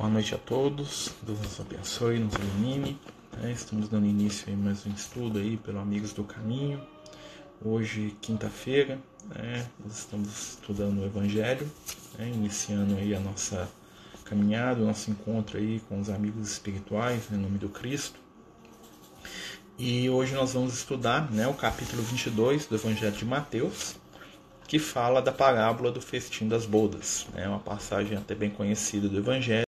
Boa noite a todos, Deus nos abençoe, nos ilumine. Né? Estamos dando início a mais um estudo aí pelo Amigos do Caminho. Hoje, quinta-feira, né? nós estamos estudando o Evangelho, né? iniciando aí a nossa caminhada, o nosso encontro aí com os amigos espirituais, em nome do Cristo. E hoje nós vamos estudar né, o capítulo 22 do Evangelho de Mateus, que fala da parábola do festim das bodas. É uma passagem até bem conhecida do Evangelho,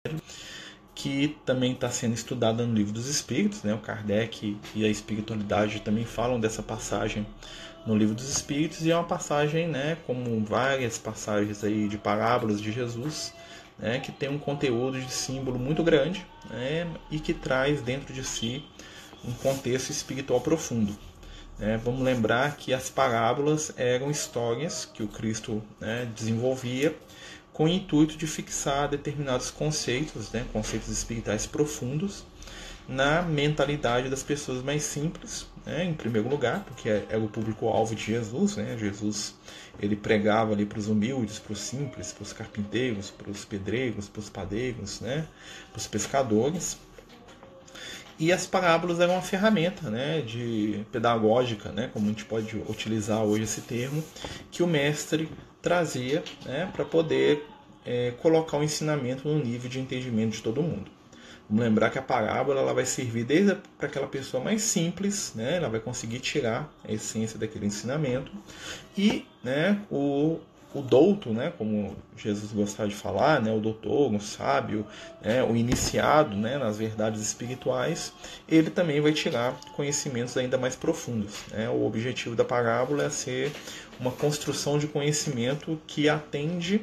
que também está sendo estudada no Livro dos Espíritos. Né? O Kardec e a espiritualidade também falam dessa passagem no Livro dos Espíritos, e é uma passagem, né, como várias passagens aí de parábolas de Jesus, né, que tem um conteúdo de símbolo muito grande né, e que traz dentro de si um contexto espiritual profundo. É, vamos lembrar que as parábolas eram histórias que o Cristo né, desenvolvia com o intuito de fixar determinados conceitos, né, conceitos espirituais profundos, na mentalidade das pessoas mais simples, né, em primeiro lugar, porque era é, é o público-alvo de Jesus. Né, Jesus ele pregava ali para os humildes, para os simples, para os carpinteiros, para os pedreiros, para os padeiros, né, para os pescadores. E as parábolas eram uma ferramenta né, de pedagógica, né, como a gente pode utilizar hoje esse termo, que o mestre trazia né, para poder é, colocar o ensinamento no nível de entendimento de todo mundo. Vamos lembrar que a parábola ela vai servir desde para aquela pessoa mais simples, né, ela vai conseguir tirar a essência daquele ensinamento, e né, o, o douto, né, como Jesus gostava de falar, né, o doutor, o sábio, né, o iniciado né, nas verdades espirituais, ele também vai tirar conhecimentos ainda mais profundos. Né? O objetivo da parábola é ser uma construção de conhecimento que atende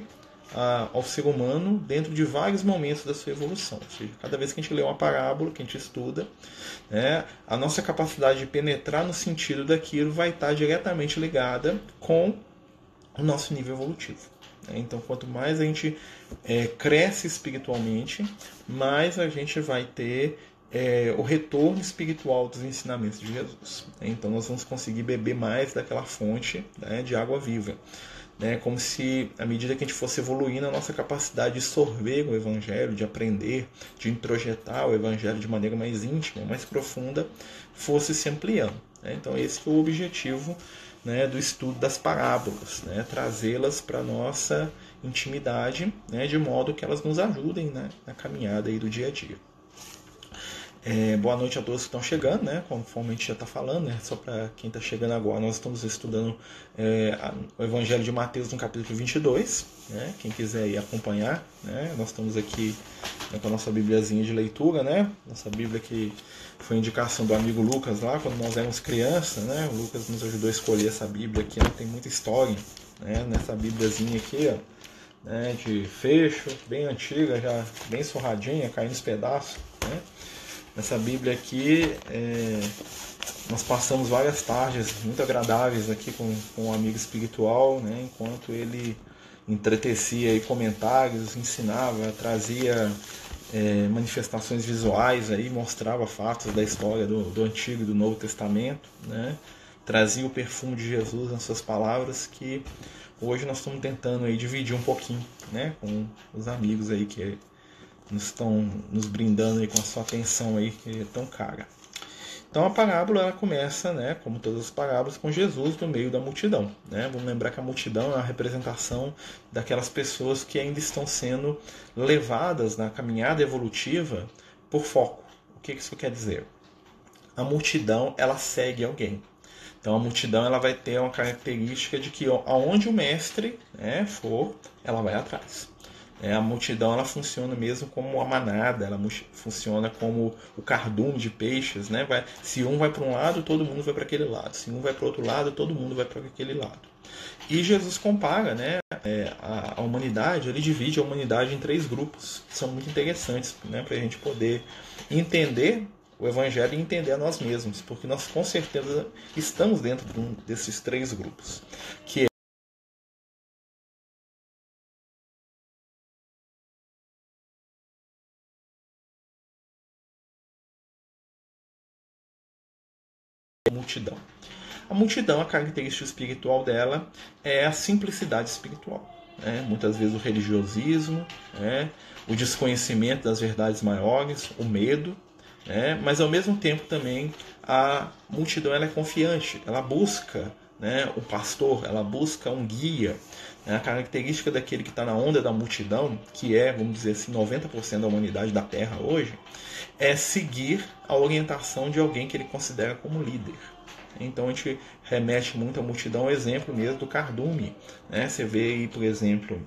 a, ao ser humano dentro de vários momentos da sua evolução. Ou seja, cada vez que a gente lê uma parábola, que a gente estuda, né, a nossa capacidade de penetrar no sentido daquilo vai estar diretamente ligada com o nosso nível evolutivo. Né? Então, quanto mais a gente é, cresce espiritualmente, mais a gente vai ter é, o retorno espiritual dos ensinamentos de Jesus. Né? Então, nós vamos conseguir beber mais daquela fonte né, de água viva. Né? Como se, à medida que a gente fosse evoluindo, a nossa capacidade de sorver o Evangelho, de aprender, de introjetar o Evangelho de maneira mais íntima, mais profunda, fosse se ampliando. Né? Então, esse é o objetivo né, do estudo das parábolas, né, trazê-las para a nossa intimidade, né, de modo que elas nos ajudem né, na caminhada aí do dia a dia. É, boa noite a todos que estão chegando, né? Conforme a gente já está falando, né? Só para quem está chegando agora, nós estamos estudando é, o Evangelho de Mateus no capítulo 22, né? Quem quiser ir acompanhar, né? Nós estamos aqui né, com a nossa Bibliazinha de leitura, né? Nossa Bíblia que foi indicação do amigo Lucas lá, quando nós éramos crianças, né? O Lucas nos ajudou a escolher essa Bíblia aqui, né? tem muita história, né? Nessa Bíbliazinha aqui, ó, né? De fecho, bem antiga, já bem surradinha, caindo nos pedaços, né? Nessa Bíblia aqui, é... nós passamos várias tardes muito agradáveis aqui com, com um amigo espiritual, né? Enquanto ele entretecia aí comentários, ensinava, trazia é, manifestações visuais aí, mostrava fatos da história do, do Antigo e do Novo Testamento, né? trazia o perfume de Jesus nas suas palavras que hoje nós estamos tentando aí dividir um pouquinho né? com os amigos aí que nos estão nos brindando aí com a sua atenção aí que é tão cara. Então a parábola ela começa, né, como todas as parábolas, com Jesus no meio da multidão. Né? Vamos lembrar que a multidão é a representação daquelas pessoas que ainda estão sendo levadas na caminhada evolutiva por foco. O que isso quer dizer? A multidão ela segue alguém. Então a multidão ela vai ter uma característica de que aonde o mestre né, for, ela vai atrás. É, a multidão ela funciona mesmo como uma manada, ela funciona como o cardume de peixes, né? Vai, se um vai para um lado, todo mundo vai para aquele lado. Se um vai para outro lado, todo mundo vai para aquele lado. E Jesus compara, né? É, a, a, humanidade, ele divide a humanidade em três grupos, que são muito interessantes, né? Para a gente poder entender o Evangelho e entender a nós mesmos, porque nós com certeza estamos dentro de um desses três grupos, que multidão. A multidão, a característica espiritual dela é a simplicidade espiritual. né? muitas vezes o religiosismo, né? o desconhecimento das verdades maiores, o medo, né? mas ao mesmo tempo também a multidão ela é confiante, ela busca né, o pastor, ela busca um guia. Né? A característica daquele que está na onda da multidão, que é, vamos dizer assim, 90% da humanidade da Terra hoje, é seguir a orientação de alguém que ele considera como líder. Então a gente remete muito à multidão, exemplo mesmo do cardume. Né? Você vê aí, por exemplo,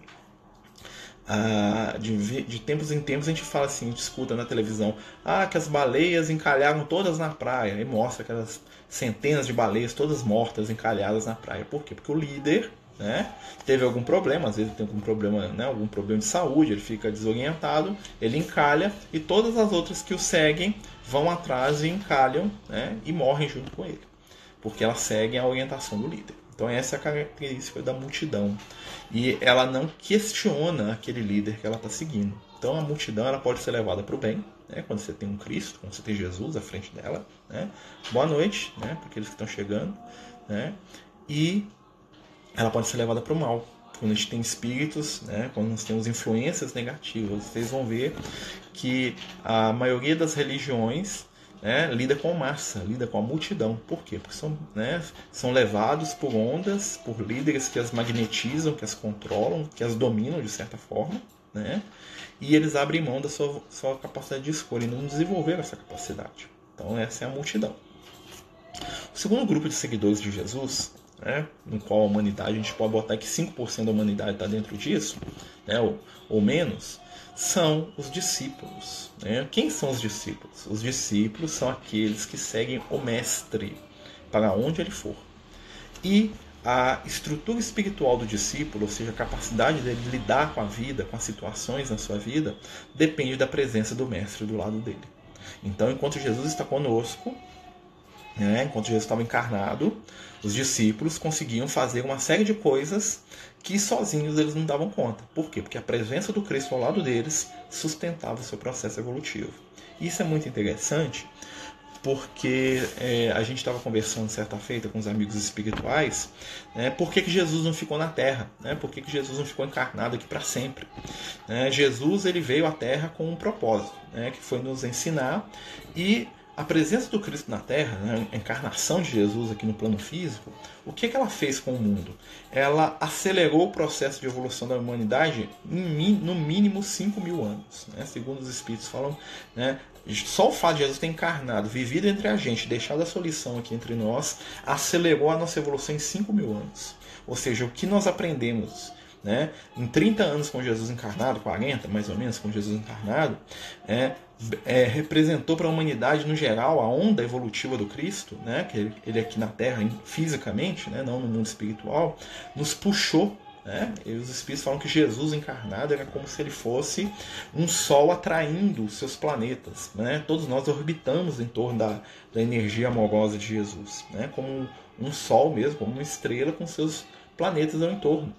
de, de, tempos em tempos a gente fala assim, a gente escuta na televisão, ah, que as baleias encalharam todas na praia, e mostra aquelas centenas de baleias todas mortas, encalhadas na praia. Por quê? Porque o líder né, teve algum problema, às vezes tem algum problema, né, algum problema de saúde, ele fica desorientado, ele encalha e todas as outras que o seguem vão atrás e encalham né, e morrem junto com ele, porque elas seguem a orientação do líder. Então essa é a característica da multidão. E ela não questiona aquele líder que ela está seguindo. Então a multidão ela pode ser levada para o bem, né? quando você tem um Cristo, quando você tem Jesus à frente dela. Né? Boa noite né? para aqueles que estão chegando. Né? E ela pode ser levada para o mal. Quando a gente tem espíritos, né? quando nós temos influências negativas, vocês vão ver que a maioria das religiões né, lida com massa, lida com a multidão. Por quê? Porque são, né, são levados por ondas, por líderes que as magnetizam, que as controlam, que as dominam de certa forma, né? E eles abrem mão da sua, sua capacidade de escolha e não desenvolveram essa capacidade. Então essa é a multidão. O segundo grupo de seguidores de Jesus, né, no qual a humanidade, a gente pode botar que 5% da humanidade está dentro disso, né, ou, ou menos, são os discípulos. Né? Quem são os discípulos? Os discípulos são aqueles que seguem o Mestre para onde ele for. E a estrutura espiritual do discípulo, ou seja, a capacidade dele de lidar com a vida, com as situações na sua vida, depende da presença do Mestre do lado dele. Então, enquanto Jesus está conosco, né, enquanto Jesus estava encarnado, os discípulos conseguiam fazer uma série de coisas que sozinhos eles não davam conta. Por quê? Porque a presença do Cristo ao lado deles sustentava o seu processo evolutivo. Isso é muito interessante porque é, a gente estava conversando certa feita com os amigos espirituais, né, por que, que Jesus não ficou na Terra? Né, por que, que Jesus não ficou encarnado aqui para sempre? Né, Jesus ele veio à Terra com um propósito, né, que foi nos ensinar e a presença do Cristo na Terra, né, a encarnação de Jesus aqui no plano físico, o que, que ela fez com o mundo? Ela acelerou o processo de evolução da humanidade em, no mínimo 5 mil anos. Né? Segundo os Espíritos falam, né, só o fato de Jesus ter encarnado, vivido entre a gente, deixado a sua lição aqui entre nós, acelerou a nossa evolução em 5 mil anos. Ou seja, o que nós aprendemos né? Em 30 anos com Jesus encarnado, 40 mais ou menos com Jesus encarnado, é, é, representou para a humanidade no geral a onda evolutiva do Cristo, né? que ele, ele aqui na Terra fisicamente, né? não no mundo espiritual, nos puxou né? E os espíritos falam que Jesus encarnado era como se ele fosse um sol atraindo os seus planetas. Né? Todos nós orbitamos em torno da, da energia amorosa de Jesus, né? como um, sol mesmo, como uma estrela com seus planetas ao entorno.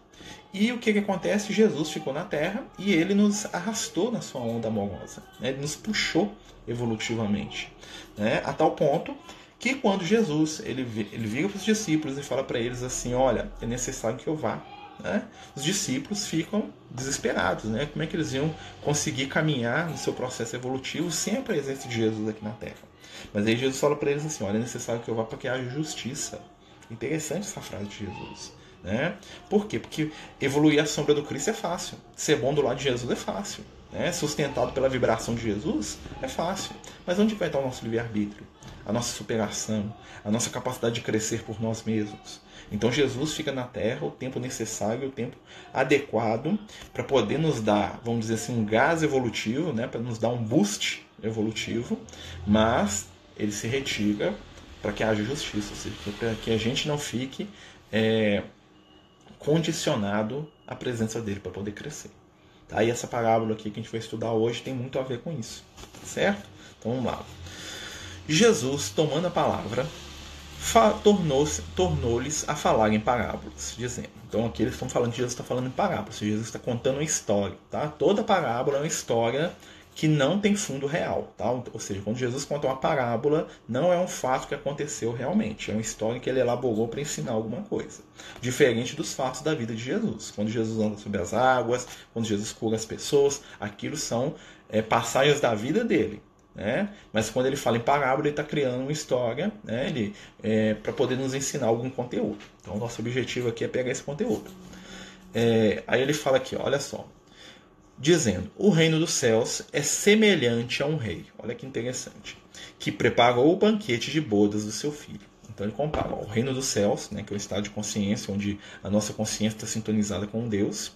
E o que, que acontece? Jesus ficou na Terra e ele nos arrastou na sua onda amorosa, né? ele nos puxou evolutivamente, né? a tal ponto que quando Jesus ele, ele vira para os discípulos e fala para eles assim, olha, é necessário que eu vá, né? os discípulos ficam desesperados, né? como é que eles iam conseguir caminhar no seu processo evolutivo sem a presença de Jesus aqui na Terra? Mas aí Jesus fala para eles assim, olha, é necessário que eu vá para que haja justiça. Interessante essa frase de Jesus. Né? Por quê? Porque evoluir a sombra do Cristo é fácil. Ser bom do lado de Jesus é fácil. Né? Sustentado pela vibração de Jesus é fácil. Mas onde vai estar o nosso livre-arbítrio? A nossa superação, a nossa capacidade de crescer por nós mesmos. Então Jesus fica na Terra o tempo necessário, o tempo adequado para poder nos dar, vamos dizer assim, um gás evolutivo, né? para nos dar um boost evolutivo, mas ele se retira para que haja justiça, ou seja, para que a gente não fique é, condicionado à presença dele para poder crescer. Tá? E essa parábola aqui que a gente vai estudar hoje tem muito a ver com isso, certo? Então vamos lá. Jesus, tomando a palavra, tornou-lhes tornou a falar em parábolas, dizendo. Então aqui eles estão falando Jesus está falando em parábolas, Jesus está contando uma história. Tá? Toda parábola é uma história que não tem fundo real, tá? Ou seja, quando Jesus conta uma parábola, não é um fato que aconteceu realmente, é uma história que ele elaborou para ensinar alguma coisa. Diferente dos fatos da vida de Jesus. Quando Jesus anda sobre as águas, quando Jesus cura as pessoas, aquilo são é, passagens da vida dele. Né? Mas quando ele fala em parábola, ele está criando uma história né? é, para poder nos ensinar algum conteúdo. Então, nosso objetivo aqui é pegar esse conteúdo. É, aí ele fala aqui, olha só dizendo: O reino dos céus é semelhante a um rei. Olha que interessante. Que preparou o banquete de bodas do seu filho. Então ele compara ó, o reino dos céus, né, que é o estado de consciência, onde a nossa consciência está sintonizada com Deus,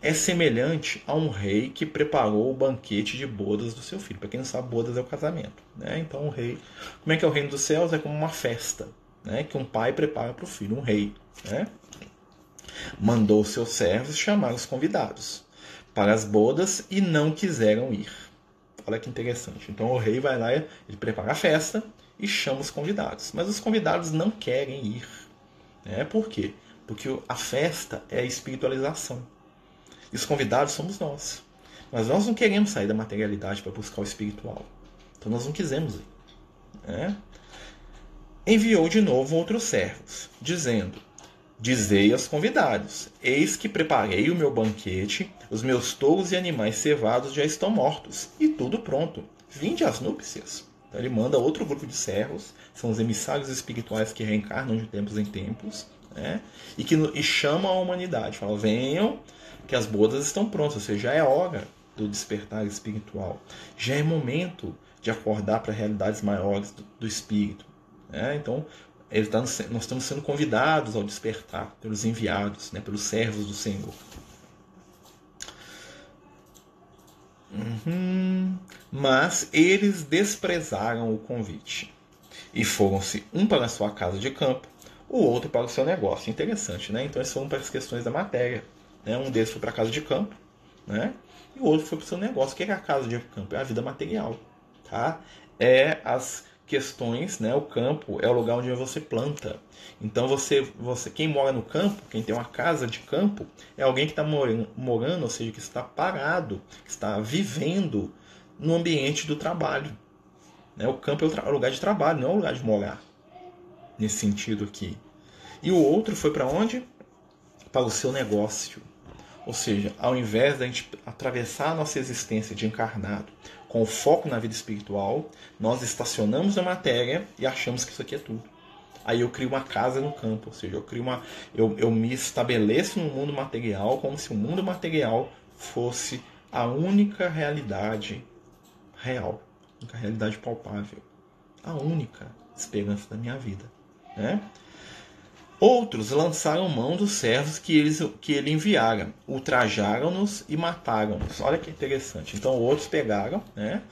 é semelhante a um rei que preparou o banquete de bodas do seu filho. Para quem não sabe, bodas é o casamento. Né? Então o rei. Como é que é o reino dos céus? É como uma festa né, que um pai prepara para o filho, um rei. Né? Mandou seus servos chamar os convidados para as bodas e não quiseram ir. Olha que interessante. Então o rei vai lá, ele prepara a festa e chama os convidados. Mas os convidados não querem ir. Né? Por quê? Porque a festa é a espiritualização. E os convidados somos nós. Mas nós não queremos sair da materialidade para buscar o espiritual. Então nós não quisemos ir. Né? Enviou de novo outros servos, dizendo: Dizei aos convidados: Eis que preparei o meu banquete, os meus touros e animais cevados já estão mortos, e tudo pronto. Vinde às núpcias. Então ele manda outro grupo de servos, são os emissários espirituais que reencarnam de tempos em tempos, né? e que e chamam a humanidade. Falam: venham, que as bodas estão prontas, ou seja, já é hora do despertar espiritual. Já é momento de acordar para realidades maiores do, do espírito. Né? Então, tá, nós estamos sendo convidados ao despertar pelos enviados, né, pelos servos do Senhor. Uhum. Mas eles desprezaram o convite e foram-se um para a sua casa de campo, o outro para o seu negócio. Interessante, né? Então eles foram para as questões da matéria. Né? Um deles foi para a casa de campo, né? E o outro foi para o seu negócio. O que é a casa de campo? É a vida material, tá? É as questões, né? O campo é o lugar onde você planta. Então você, você, quem mora no campo, quem tem uma casa de campo, é alguém que está morando, morando, ou seja, que está parado, que está vivendo no ambiente do trabalho. Né? O campo é o, o lugar de trabalho, não é o lugar de morar. Nesse sentido aqui. E o outro foi para onde? Para o seu negócio. Ou seja, ao invés da gente atravessar a nossa existência de encarnado com foco na vida espiritual, nós estacionamos na matéria e achamos que isso aqui é tudo. Aí eu crio uma casa no campo, ou seja, eu crio uma, eu, eu me estabeleço no mundo material como se o mundo material fosse a única realidade real, a única realidade palpável, a única esperança da minha vida, né? Outros lançaram mão dos servos que, eles, que ele enviara, ultrajaram-nos e mataram-nos. Olha que interessante. Então outros pegaram, né?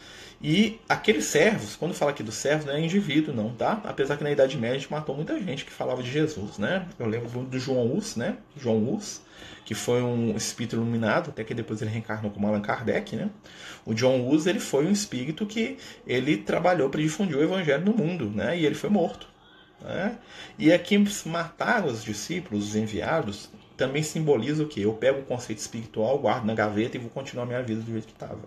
E aqueles servos, quando fala aqui dos servos, não é indivíduo, não, tá? Apesar que na Idade Média a gente matou muita gente que falava de Jesus, né? Eu lembro do João Hus, né? João Hus, que foi um espírito iluminado, até que depois ele reencarnou como Allan Kardec, né? O John Hus, ele foi um espírito que ele trabalhou para difundir o evangelho no mundo, né? E ele foi morto. Né? E aqui matar os discípulos, os enviados, também simboliza o que? Eu pego o conceito espiritual, guardo na gaveta e vou continuar minha vida do jeito que estava.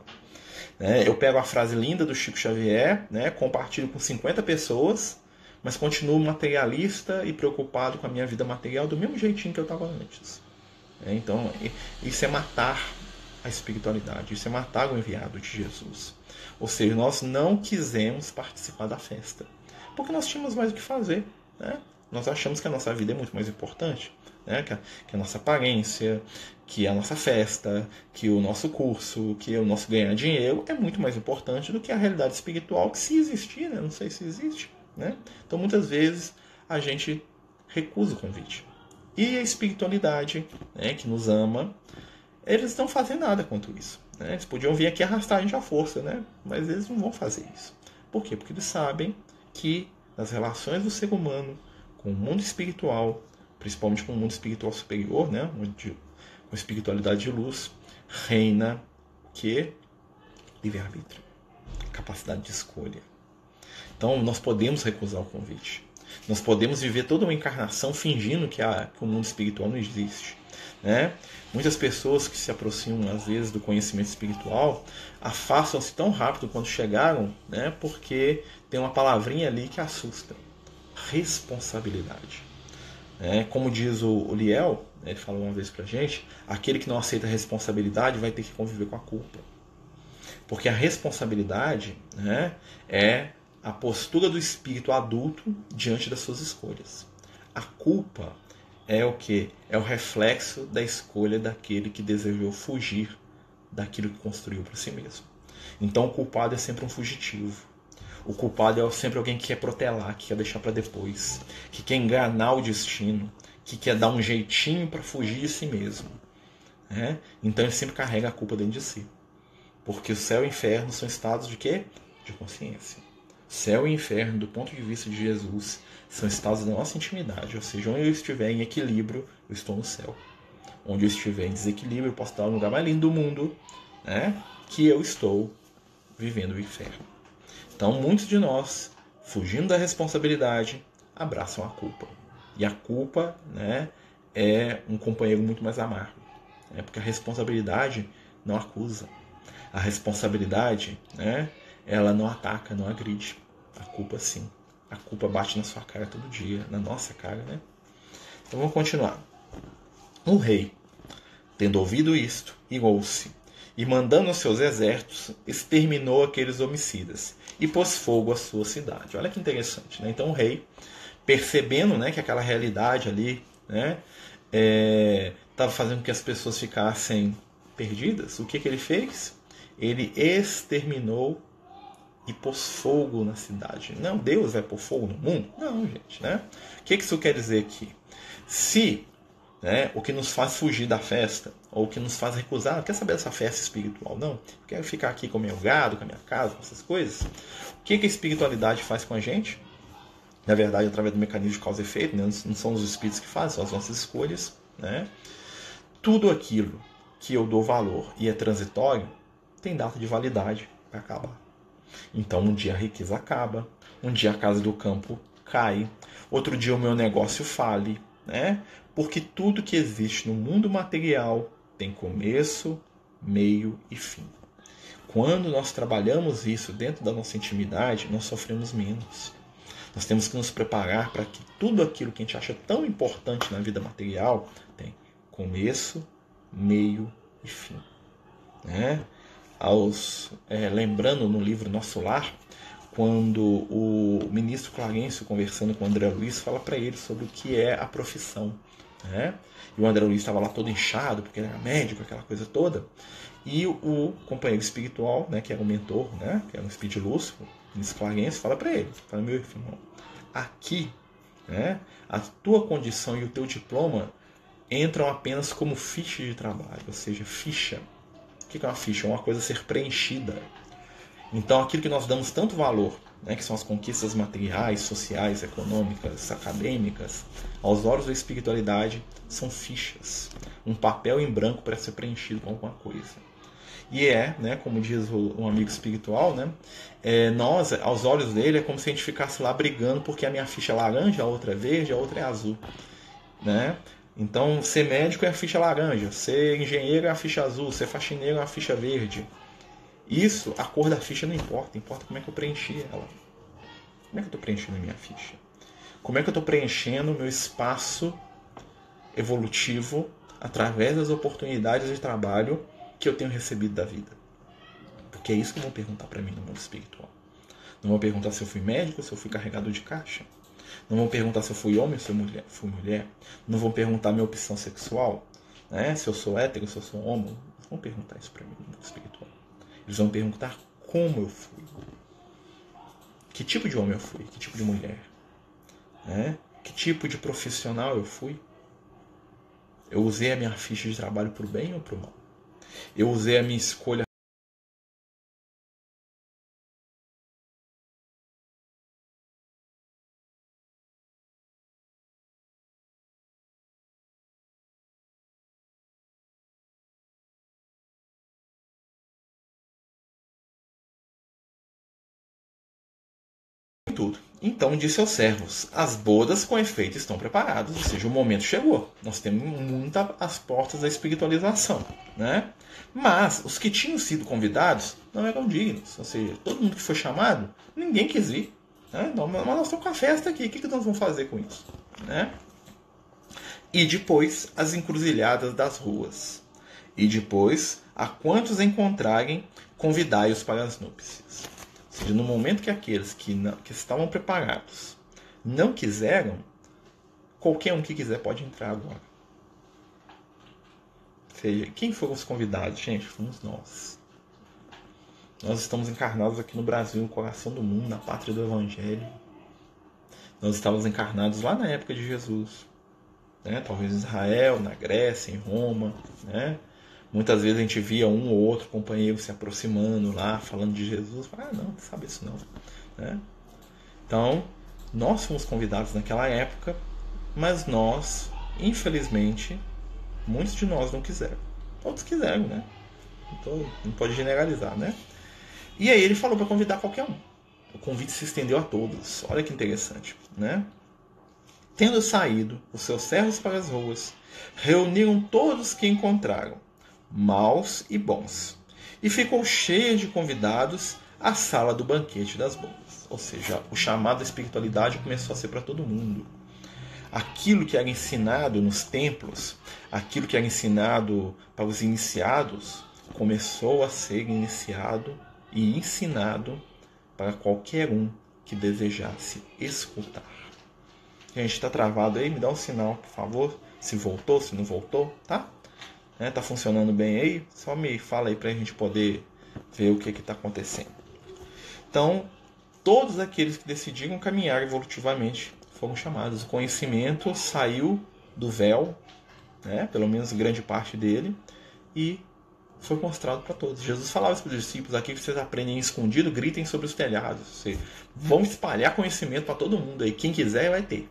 Né? Eu pego a frase linda do Chico Xavier, né? compartilho com 50 pessoas, mas continuo materialista e preocupado com a minha vida material do mesmo jeitinho que eu estava antes. É, então, isso é matar a espiritualidade, isso é matar o enviado de Jesus. Ou seja, nós não quisemos participar da festa porque nós tínhamos mais o que fazer. Né? Nós achamos que a nossa vida é muito mais importante, né? que, a, que a nossa aparência, que a nossa festa, que o nosso curso, que o nosso ganhar dinheiro é muito mais importante do que a realidade espiritual, que se existir, né? não sei se existe. Né? Então muitas vezes a gente recusa o convite. E a espiritualidade, né, que nos ama, eles não fazem nada quanto isso. Né? Eles podiam vir aqui arrastar a gente à força, né? mas eles não vão fazer isso. Por quê? Porque eles sabem que nas relações do ser humano com o mundo espiritual, principalmente com o mundo espiritual superior, né, onde com espiritualidade de luz, reina que livre-arbítrio, capacidade de escolha. Então, nós podemos recusar o convite. Nós podemos viver toda uma encarnação fingindo que, a, que o mundo espiritual não existe. Né? Muitas pessoas que se aproximam às vezes do conhecimento espiritual afastam-se tão rápido quando chegaram, né? porque tem uma palavrinha ali que assusta: responsabilidade. É, como diz o, Liel, né, ele falou uma vez pra gente: aquele que não aceita a responsabilidade vai ter que conviver com a culpa. Porque a responsabilidade né, é a postura do espírito adulto diante das suas escolhas. A culpa é o que? É o reflexo da escolha daquele que desejou fugir daquilo que construiu para si mesmo. Então o culpado é sempre um fugitivo. O culpado é sempre alguém que quer protelar, que quer deixar para depois, que quer enganar o destino, que quer dar um jeitinho para fugir de si mesmo. Né? Então ele sempre carrega a culpa dentro de si. Porque o céu e o inferno são estados de quê? De consciência. Céu e inferno, do ponto de vista de Jesus, são estados da nossa intimidade. Ou seja, onde eu estiver em equilíbrio, eu estou no céu. Onde eu estiver em desequilíbrio, eu posso estar no lugar mais lindo do mundo, né? que eu estou vivendo o inferno. Então, muitos de nós, fugindo da responsabilidade, abraçam a culpa. E a culpa né, é um companheiro muito mais amargo. Né? Porque a responsabilidade não acusa. A responsabilidade né, ela não ataca, não agride. A culpa sim. A culpa bate na sua cara todo dia, na nossa cara, né? Então vamos continuar. O rei, tendo ouvido isto, irou-se e, mandando os seus exércitos, exterminou aqueles homicidas e pôs fogo à sua cidade. Olha que interessante, né? Então o rei, percebendo né, que aquela realidade ali né, estava é, fazendo com que as pessoas ficassem perdidas, o que, que ele fez? Ele exterminou e pôs fogo na cidade. Não, Deus vai pôr fogo no mundo? Não, gente, né? O que isso quer dizer aqui? Se né, o que nos faz fugir da festa, ou o que nos faz recusar, não quer saber dessa festa espiritual, não. Quero ficar aqui com meu gado, com a minha casa, com essas coisas. O que, que a espiritualidade faz com a gente? Na verdade, através do mecanismo de causa e efeito, né? não são os espíritos que fazem, são as nossas escolhas. Né? Tudo aquilo que eu dou valor e é transitório tem data de validade para acabar. Então um dia a riqueza acaba, um dia a casa do campo cai, outro dia o meu negócio fale, né? Porque tudo que existe no mundo material tem começo, meio e fim. Quando nós trabalhamos isso dentro da nossa intimidade, nós sofremos menos. Nós temos que nos preparar para que tudo aquilo que a gente acha tão importante na vida material tem começo, meio e fim. Né? Aos é, lembrando no livro Nosso Lar, quando o ministro Clarencio, conversando com o André Luiz, fala para ele sobre o que é a profissão. Né? E o André Luiz estava lá todo inchado, porque ele era médico, aquela coisa toda. E o, companheiro espiritual, né, que era o mentor, né, que era um espírito lúcido, o ministro Clarencio, fala para ele, fala, meu irmão, aqui, né, a tua condição e o teu diploma entram apenas como ficha de trabalho, ou seja, ficha o que é uma ficha? É uma coisa a ser preenchida. Então, aquilo que nós damos tanto valor, né, que são as conquistas materiais, sociais, econômicas, acadêmicas, aos olhos da espiritualidade, são fichas. Um papel em branco para ser preenchido com alguma coisa. E é, né, como diz um amigo espiritual, né, é, nós, aos olhos dele, é como se a gente ficasse lá brigando porque a minha ficha é laranja, a outra é verde, a outra é azul. Né? Então, ser médico é a ficha laranja, ser engenheiro é a ficha azul, ser faxineiro é a ficha verde. Isso, a cor da ficha não importa, importa como é que eu preenchi ela. Como é que eu estou preenchendo a minha ficha? Como é que eu estou preenchendo o meu espaço evolutivo através das oportunidades de trabalho que eu tenho recebido da vida? Porque é isso que vão perguntar para mim no mundo espiritual. Não vão perguntar se eu fui médico, se eu fui carregador de caixa. Não vão perguntar se eu fui homem ou se eu mulher, fui mulher. Não vão perguntar minha opção sexual, né? se eu sou hétero, se eu sou homo. Não vão perguntar isso para mim no mundo espiritual. Eles vão perguntar como eu fui. Que tipo de homem eu fui? Que tipo de mulher? Né? Que tipo de profissional eu fui? Eu usei a minha ficha de trabalho para o bem ou para o mal? Eu usei a minha escolha tudo. Então disse aos servos: As bodas com efeito estão preparadas, ou seja, o momento chegou. Nós temos muitas as portas da espiritualização, né? Mas os que tinham sido convidados não eram dignos, ou seja, todo mundo que foi chamado, ninguém quis vir. Né? Então, mas nós estamos com a festa aqui, o que nós vamos fazer com isso? Né? E depois as encruzilhadas das ruas. E depois, a quantos encontrarem, convidai-os para as núpcias seja, no momento que aqueles que, não, que estavam preparados não quiseram, qualquer um que quiser pode entrar agora. Ou seja, quem foram os convidados? Gente, fomos nós. Nós estamos encarnados aqui no Brasil, no coração do mundo, na pátria do Evangelho. Nós estávamos encarnados lá na época de Jesus. Né? Talvez em Israel, na Grécia, em Roma. Né? Muitas vezes a gente via um ou outro companheiro se aproximando lá, falando de Jesus. Ah, não, não sabe isso não. Né? Então, nós fomos convidados naquela época, mas nós, infelizmente, muitos de nós não quiseram. Todos quiseram, né? Então, não pode generalizar, né? E aí ele falou para convidar qualquer um. O convite se estendeu a todos. Olha que interessante, né? Tendo saído os seus servos para as ruas, reuniram todos que encontraram maus e bons. E ficou cheia de convidados a sala do banquete das bodas. Ou seja, o chamado da espiritualidade começou a ser para todo mundo. Aquilo que era ensinado nos templos, aquilo que era ensinado para os iniciados, começou a ser iniciado e ensinado para qualquer um que desejasse escutar. Gente está travado aí? Me dá um sinal, por favor. Se voltou, se não voltou, tá? Né, tá funcionando bem aí, só me fala aí para a gente poder ver o que está acontecendo. Então, todos aqueles que decidiram caminhar evolutivamente foram chamados. O conhecimento saiu do véu, né, pelo menos grande parte dele, e foi mostrado para todos. Jesus falava para os discípulos: aqui que vocês aprendem escondido, gritem sobre os telhados. Seja, vão espalhar conhecimento para todo mundo aí. Quem quiser vai ter.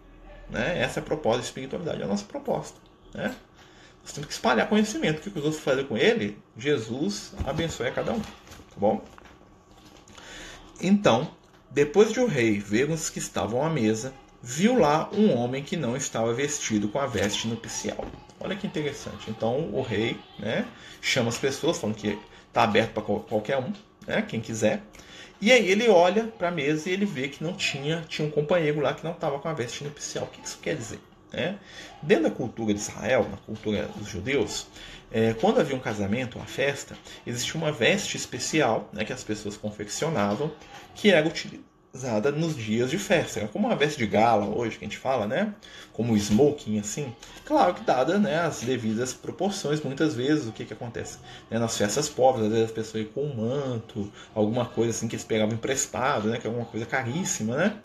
Né? Essa é a proposta da espiritualidade, é a nossa proposta. Né? Nós temos que espalhar conhecimento. O que os outros fazem com ele? Jesus abençoe a cada um. Tá bom? Então, depois de o rei ver os que estavam à mesa, viu lá um homem que não estava vestido com a veste nupcial. Olha que interessante. Então, o rei né, chama as pessoas, falando que está aberto para qualquer um, né, quem quiser. E aí ele olha para a mesa e ele vê que não tinha, tinha um companheiro lá que não estava com a veste nupcial. O que isso quer dizer? Né? Dentro da cultura de Israel, na cultura dos judeus, é, quando havia um casamento, uma festa, existia uma veste especial né, que as pessoas confeccionavam que era utilizada nos dias de festa. Era como uma veste de gala hoje que a gente fala, né? Como smoking, assim. Claro que dada né, as devidas proporções, muitas vezes o que, que acontece? Né, nas festas pobres, às vezes as pessoas iam com um manto, alguma coisa assim que eles pegavam emprestado, né? Que é alguma coisa caríssima, né?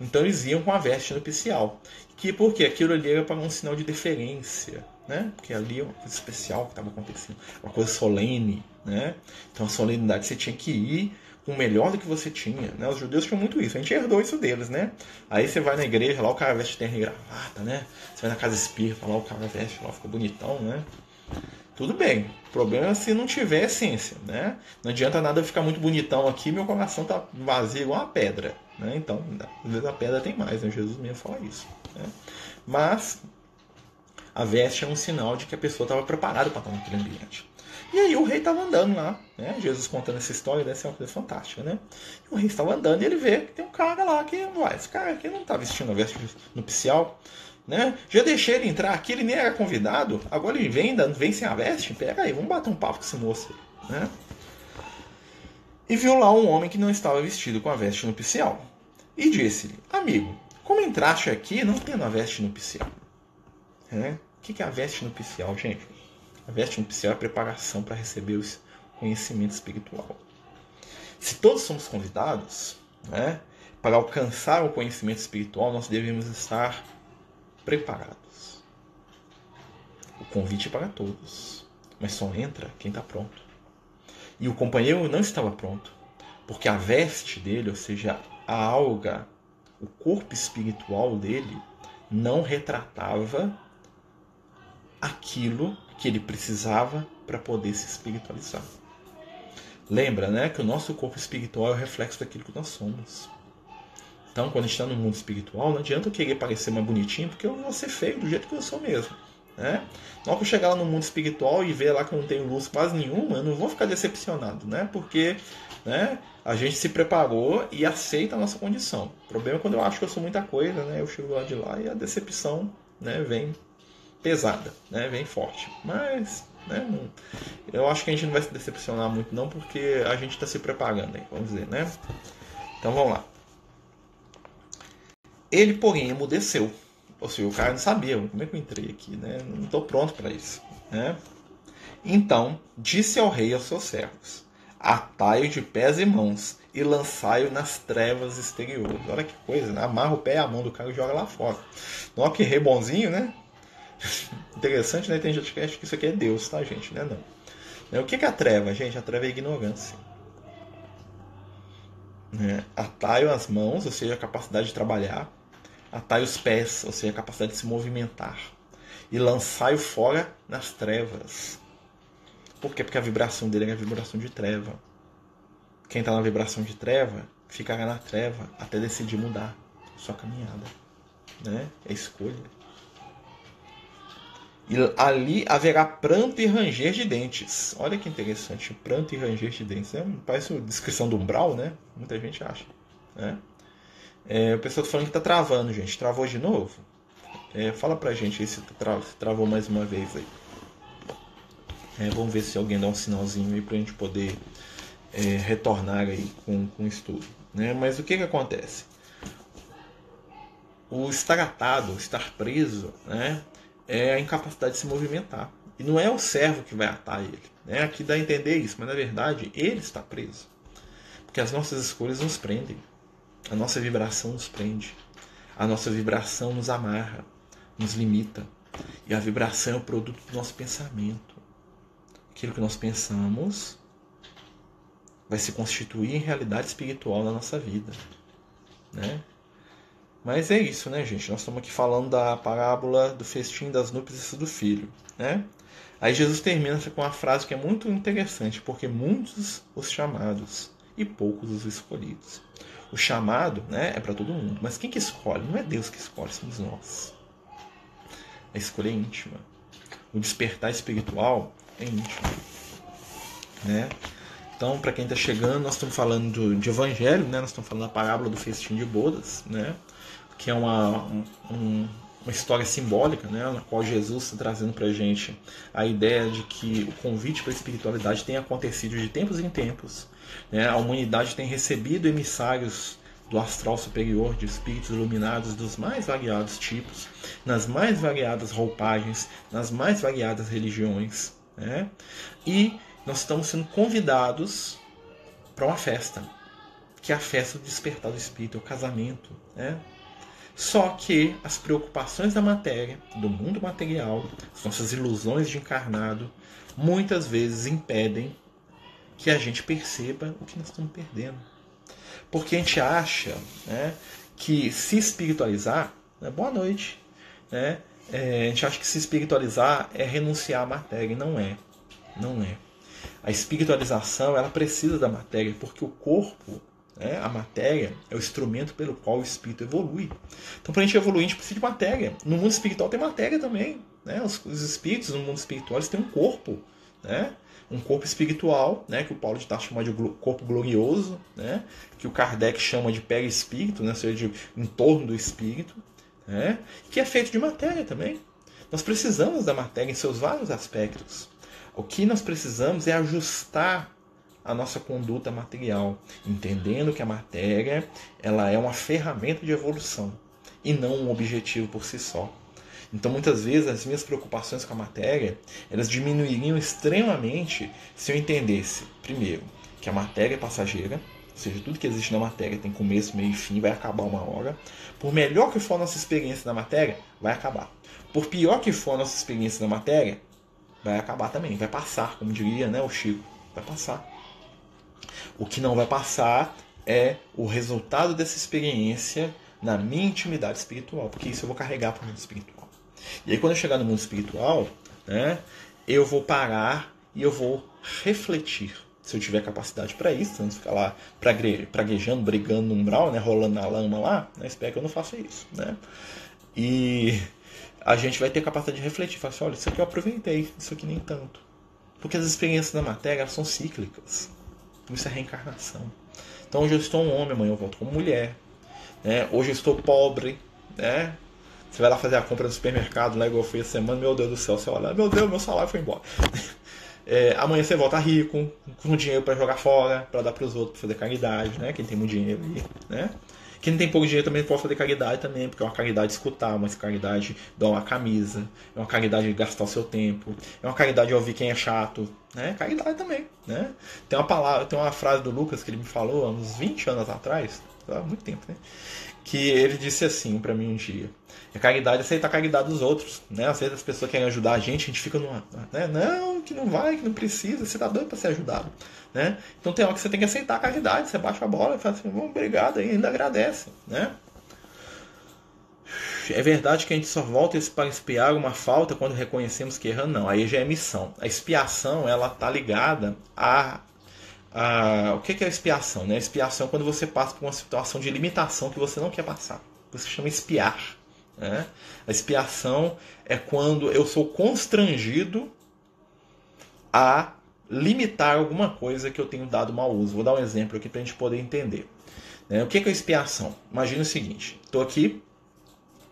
Então eles iam com a veste nupcial que porque aquilo ali era para um sinal de deferência, né? Porque ali é uma coisa especial que estava acontecendo, uma coisa solene, né? Então a solenidade você tinha que ir com o melhor do que você tinha, né? Os judeus tinham muito isso, a gente herdou isso deles, né? Aí você vai na igreja, lá o cara veste terno e gravata, né? Você vai na casa espírita, lá o cara veste, lá fica bonitão, né? Tudo bem. O problema é se não tiver essência, né? Não adianta nada ficar muito bonitão aqui, meu coração tá vazio igual uma pedra, né? Então, às vezes a pedra tem mais, né? Jesus mesmo fala isso. Né? Mas a veste é um sinal de que a pessoa estava preparada para estar naquele ambiente. E aí o rei estava andando lá, né? Jesus contando essa história deve ser uma coisa fantástica, né? E o rei estava andando e ele vê que tem um cara lá que, uai, esse cara aqui não está vestindo a veste nupcial, né? Já deixei ele entrar aqui, ele nem era convidado, agora ele vem, vem sem a veste, pega aí, vamos bater um papo com esse moço, né? E viu lá um homem que não estava vestido com a veste nupcial. E disse-lhe, amigo, como entraste aqui não tendo a veste nupcial? É? O que é a veste nupcial, gente? A veste nupcial é a preparação para receber o conhecimento espiritual. Se todos somos convidados né, para alcançar o conhecimento espiritual, nós devemos estar preparados. O convite é para todos, mas só entra quem está pronto. E o companheiro não estava pronto, porque a veste dele, ou seja, a alga o corpo espiritual dele não retratava aquilo que ele precisava para poder se espiritualizar. Lembra, né, que o nosso corpo espiritual é o reflexo daquilo que nós somos. Então, quando a gente está no mundo espiritual, não adianta eu querer parecer mais bonitinho, porque eu vou ser feio do jeito que eu sou mesmo. Né? Na hora que eu chegar lá no mundo espiritual e ver lá que eu não tenho luz quase nenhuma, eu não vou ficar decepcionado, né? Porque né, a gente se preparou e aceita a nossa condição. O problema é quando eu acho que eu sou muita coisa, né? Eu chego lá de lá e a decepção né, vem pesada, né? Vem forte. Mas né, eu acho que a gente não vai se decepcionar muito não, porque a gente está se preparando, aí, vamos dizer, né? Então vamos lá. Ele, porém, emudeceu. Ou seja, o cara não sabia como é que eu entrei aqui, né? Não estou pronto para isso. Né? Então disse ao rei aos seus servos: Atai-o de pés e mãos e lançai-o nas trevas exteriores. Olha que coisa, né? Amarra o pé e a mão do cara e joga lá fora. Não, que rei bonzinho, né? Interessante, né? Tem gente que acha que isso aqui é Deus, tá, gente? Né? Não. O que é a treva, gente? A treva é a ignorância. Né? Atai-o as mãos, ou seja, a capacidade de trabalhar atai os pés, ou seja, a capacidade de se movimentar, e lançai-o fora nas trevas. Por quê? Porque a vibração dele é a vibração de treva. Quem está na vibração de treva ficará na treva até decidir mudar sua caminhada. Né? É escolha. E ali haverá pranto e ranger de dentes. Olha que interessante, pranto e ranger de dentes. É, parece uma descrição do umbral, né? Muita gente acha. Né? É, o pessoal tá falando que tá travando, gente. Travou de novo? É, fala pra gente aí se, tra se travou mais uma vez aí. É, vamos ver se alguém dá um sinalzinho aí pra gente poder é, retornar aí com, com o estudo. Né? Mas o que que acontece? O estar atado, estar preso, né? é a incapacidade de se movimentar. E não é o servo que vai atar ele. Né? Aqui dá a entender isso, mas na verdade ele está preso. Porque as nossas escolhas nos prendem. A nossa vibração nos prende. A nossa vibração nos amarra, nos limita. E a vibração é o produto do nosso pensamento. Aquilo que nós pensamos vai se constituir em realidade espiritual na nossa vida. Né? Mas é isso, né, gente? Nós estamos aqui falando da parábola do festim das núpcias do filho. Né? Aí Jesus termina com uma frase que é muito interessante, porque muitos os chamados e poucos os escolhidos. O chamado né, é para todo mundo. Mas quem que escolhe? Não é Deus que escolhe, somos nós. A escolha é íntima. O despertar espiritual é íntimo. Né? Então, para quem está chegando, nós estamos falando de evangelho, né? nós estamos falando da parábola do festim de bodas, né? que é uma, um, uma história simbólica, né? na qual Jesus está trazendo para a gente a ideia de que o convite para a espiritualidade tem acontecido de tempos em tempos né? A humanidade tem recebido emissários do astral superior, de espíritos iluminados dos mais variados tipos, nas mais variadas roupagens, nas mais variadas religiões. Né? E nós estamos sendo convidados para uma festa, que é a festa do despertar do espírito, é o casamento. Né? Só que as preocupações da matéria, do mundo material, as nossas ilusões de encarnado, muitas vezes impedem que a gente perceba o que nós estamos perdendo. Porque a gente acha né, que se espiritualizar, né, boa noite, né, é, a gente acha que se espiritualizar é renunciar à matéria, e não é. Não é. A espiritualização ela precisa da matéria, porque o corpo, né, a matéria, é o instrumento pelo qual o espírito evolui. Então, para a gente evoluir, a gente precisa de matéria. No mundo espiritual tem matéria também. Né? Os, os espíritos no mundo espiritual eles têm um corpo. Né? um corpo espiritual, né, que o Paulo de Tarso chama de corpo glorioso, né, que o Kardec chama de perispírito, né, ou seja, de entorno do espírito, né, que é feito de matéria também. Nós precisamos da matéria em seus vários aspectos. O que nós precisamos é ajustar a nossa conduta material, entendendo que a matéria ela é uma ferramenta de evolução e não um objetivo por si só. Então, muitas vezes, as minhas preocupações com a matéria, elas diminuiriam extremamente se eu entendesse, primeiro, que a matéria é passageira, ou seja, tudo que existe na matéria tem começo, meio e fim, vai acabar uma hora. Por melhor que for a nossa experiência na matéria, vai acabar. Por pior que for a nossa experiência na matéria, vai acabar também, vai passar, como diria né, o Chico, vai passar. O que não vai passar é o resultado dessa experiência na minha intimidade espiritual, porque isso eu vou carregar para o mundo espiritual. E aí, quando eu chegar no mundo espiritual, né, eu vou parar e eu vou refletir. se eu tiver capacidade para isso, não ficar lá praguejando, brigando no umbral, né, rolando na lama lá, né, espero que eu não faça isso, né? E a gente vai ter capacidade de refletir, falar assim, olha, isso aqui eu aproveitei, isso aqui nem tanto. Porque as experiências da matéria são cíclicas. Isso é reencarnação. Então hoje eu estou um homem, amanhã eu volto como mulher. Né? Hoje eu estou pobre, né? Você vai lá fazer a compra no supermercado, lá igual foi essa semana, meu Deus do céu, você olha, meu Deus, meu salário foi embora. É, amanhã você volta rico, com dinheiro para jogar fora, para dar para os outros, para fazer caridade, né? Quem tem muito dinheiro aí, né? Quem tem pouco dinheiro também pode fazer caridade também, porque é uma caridade escutar, uma caridade dar uma camisa, é uma caridade gastar o seu tempo, é uma caridade ouvir quem é chato, né? Caridade também, né? Tem uma palavra, tem uma frase do Lucas que ele me falou há uns 20 anos atrás, há muito tempo, né? Que ele disse assim para mim um dia: a caridade é aceitar a caridade dos outros, né? Às vezes as pessoas querem ajudar a gente, a gente fica numa, né? Não, que não vai, que não precisa, você tá doido para ser ajudado, né? Então tem hora que você tem que aceitar a caridade, você baixa a bola e fala assim, obrigado, e ainda agradece, né? É verdade que a gente só volta para expiar uma falta quando reconhecemos que erramos? Não, aí já é missão. A expiação, ela tá ligada a a, o que é a expiação? Né? Expiação é quando você passa por uma situação de limitação que você não quer passar. Você chama expiar. Né? A expiação é quando eu sou constrangido a limitar alguma coisa que eu tenho dado mau uso. Vou dar um exemplo aqui para a gente poder entender. Né? O que é expiação? Imagina o seguinte: estou aqui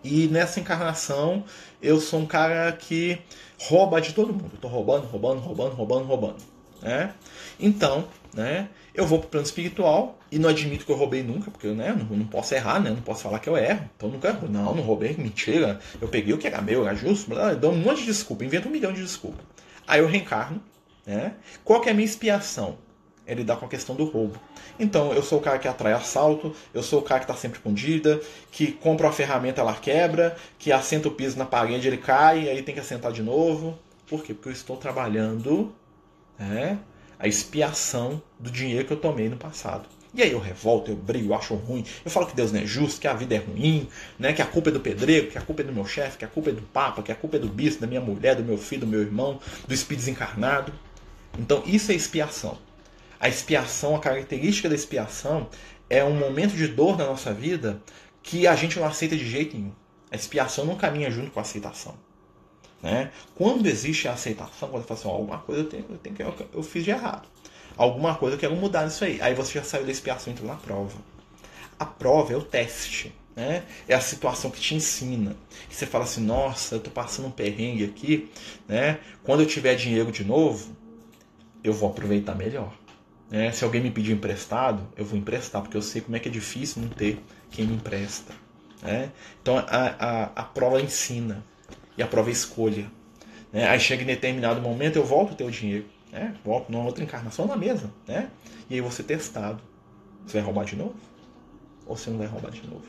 e nessa encarnação eu sou um cara que rouba de todo mundo. Estou roubando, roubando, roubando, roubando, roubando. Né? Então, né, eu vou para o plano espiritual e não admito que eu roubei nunca, porque né, não, não posso errar, né, não posso falar que eu erro. Então nunca. Não, não roubei, mentira. Eu peguei o que era meu, era justo. Eu dou um monte de desculpa, invento um milhão de desculpas. Aí eu reencarno. Né? Qual que é a minha expiação? É lidar com a questão do roubo. Então, eu sou o cara que atrai assalto, eu sou o cara que está sempre com dívida, que compra uma ferramenta, ela quebra, que assenta o piso na parede, ele cai, aí tem que assentar de novo. Por quê? Porque eu estou trabalhando né, a expiação do dinheiro que eu tomei no passado. E aí eu revolto, eu brigo, eu acho ruim, eu falo que Deus não é justo, que a vida é ruim, né, que a culpa é do pedreiro, que a culpa é do meu chefe, que a culpa é do papa, que a culpa é do bispo, da minha mulher, do meu filho, do meu irmão, do espírito desencarnado. Então isso é expiação. A expiação, a característica da expiação é um momento de dor na nossa vida que a gente não aceita de jeito nenhum. A expiação não caminha junto com a aceitação. Né? Quando existe a aceitação, quando você fala assim, alguma coisa eu, tenho, eu, tenho, eu, eu fiz de errado. Alguma coisa eu quero mudar nisso aí. Aí você já saiu da expiação e entrou na prova. A prova é o teste. Né? É a situação que te ensina. E você fala assim, nossa, eu estou passando um perrengue aqui. Né? Quando eu tiver dinheiro de novo, eu vou aproveitar melhor. Né? Se alguém me pedir emprestado, eu vou emprestar, porque eu sei como é que é difícil não ter quem me empresta. Né? Então a, a, a prova ensina e a prova é escolha. Né? Aí chega em determinado momento, eu volto o dinheiro, né? volto numa outra encarnação na mesa, né? e aí você testado. Você vai roubar de novo? Ou você não vai roubar de novo?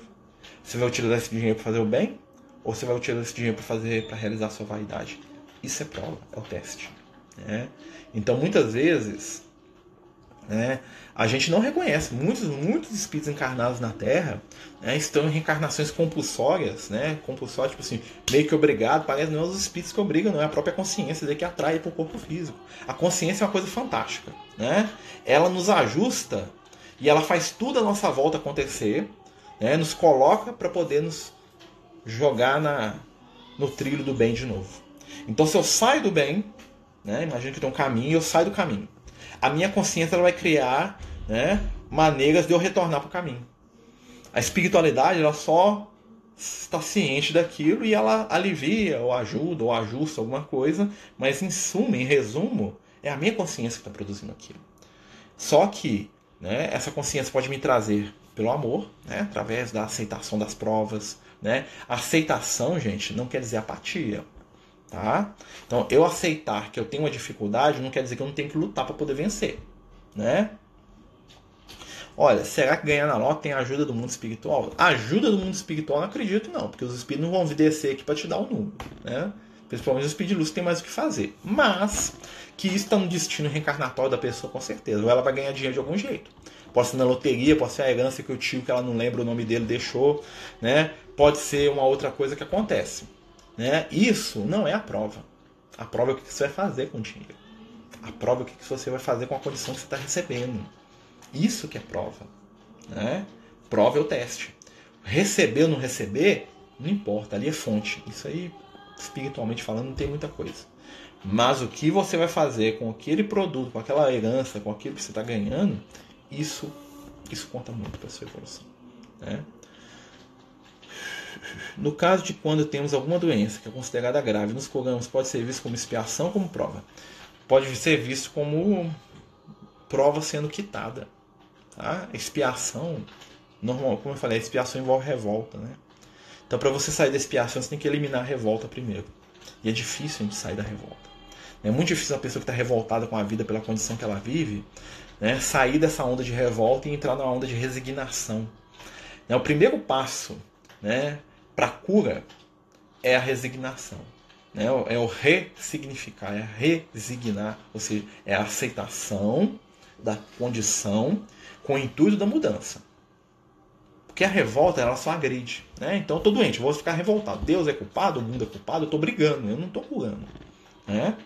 Você vai utilizar esse dinheiro para fazer o bem? Ou você vai utilizar esse dinheiro para fazer, para realizar a sua vaidade? Isso é prova, é o teste. Né? Então, muitas vezes, né? A gente não reconhece. Muitos, muitos espíritos encarnados na Terra né, estão em reencarnações compulsórias, né? Compulsórias, tipo assim, meio que obrigado. Parece não é os espíritos que obrigam, não é a própria consciência que atrai para o corpo físico. A consciência é uma coisa fantástica, né? Ela nos ajusta e ela faz tudo à nossa volta acontecer, né? Nos coloca para poder nos jogar na, no trilho do bem de novo. Então, se eu saio do bem, né? Imagina que tem um caminho e eu saio do caminho a minha consciência vai criar né, maneiras de eu retornar para o caminho. A espiritualidade ela só está ciente daquilo e ela alivia, ou ajuda, ou ajusta alguma coisa, mas em suma, em resumo, é a minha consciência que está produzindo aquilo. Só que né, essa consciência pode me trazer pelo amor, né, através da aceitação das provas. Né? aceitação, gente, não quer dizer apatia. Tá? Então, eu aceitar que eu tenho uma dificuldade não quer dizer que eu não tenho que lutar para poder vencer. Né? Olha, será que ganhar na lote tem ajuda do mundo espiritual? Ajuda do mundo espiritual não acredito não, porque os espíritos não vão vir descer aqui para te dar o um número, né? Principalmente os espíritos de luz tem mais o que fazer. Mas que isso está no destino reencarnatório da pessoa com certeza. Ou ela vai ganhar dinheiro de algum jeito. Pode ser na loteria, pode ser a herança que o tio que ela não lembra o nome dele deixou, né? Pode ser uma outra coisa que acontece. Né? Isso não é a prova. A prova é o que você vai fazer com o dinheiro. A prova é o que você vai fazer com a condição que você está recebendo. Isso que é prova. Né? Prova é o teste. Receber ou não receber, não importa, ali é fonte. Isso aí, espiritualmente falando, não tem muita coisa. Mas o que você vai fazer com aquele produto, com aquela herança, com aquilo que você está ganhando, isso, isso conta muito para a sua evolução. Né? No caso de quando temos alguma doença que é considerada grave, nos curamos, pode ser visto como expiação como prova. Pode ser visto como prova sendo quitada. Tá? Expiação, normal, como eu falei, expiação envolve revolta. Né? Então, para você sair da expiação, você tem que eliminar a revolta primeiro. E é difícil a gente sair da revolta. É muito difícil a pessoa que está revoltada com a vida pela condição que ela vive né, sair dessa onda de revolta e entrar na onda de resignação. É, o primeiro passo né, para a cura é a resignação. Né, é o ressignificar, é resignar, ou seja, é a aceitação da condição com o intuito da mudança. Porque a revolta ela só agride. Né? Então eu estou doente, vou ficar revoltado. Deus é culpado, o mundo é culpado, eu estou brigando, eu não estou curando. Né?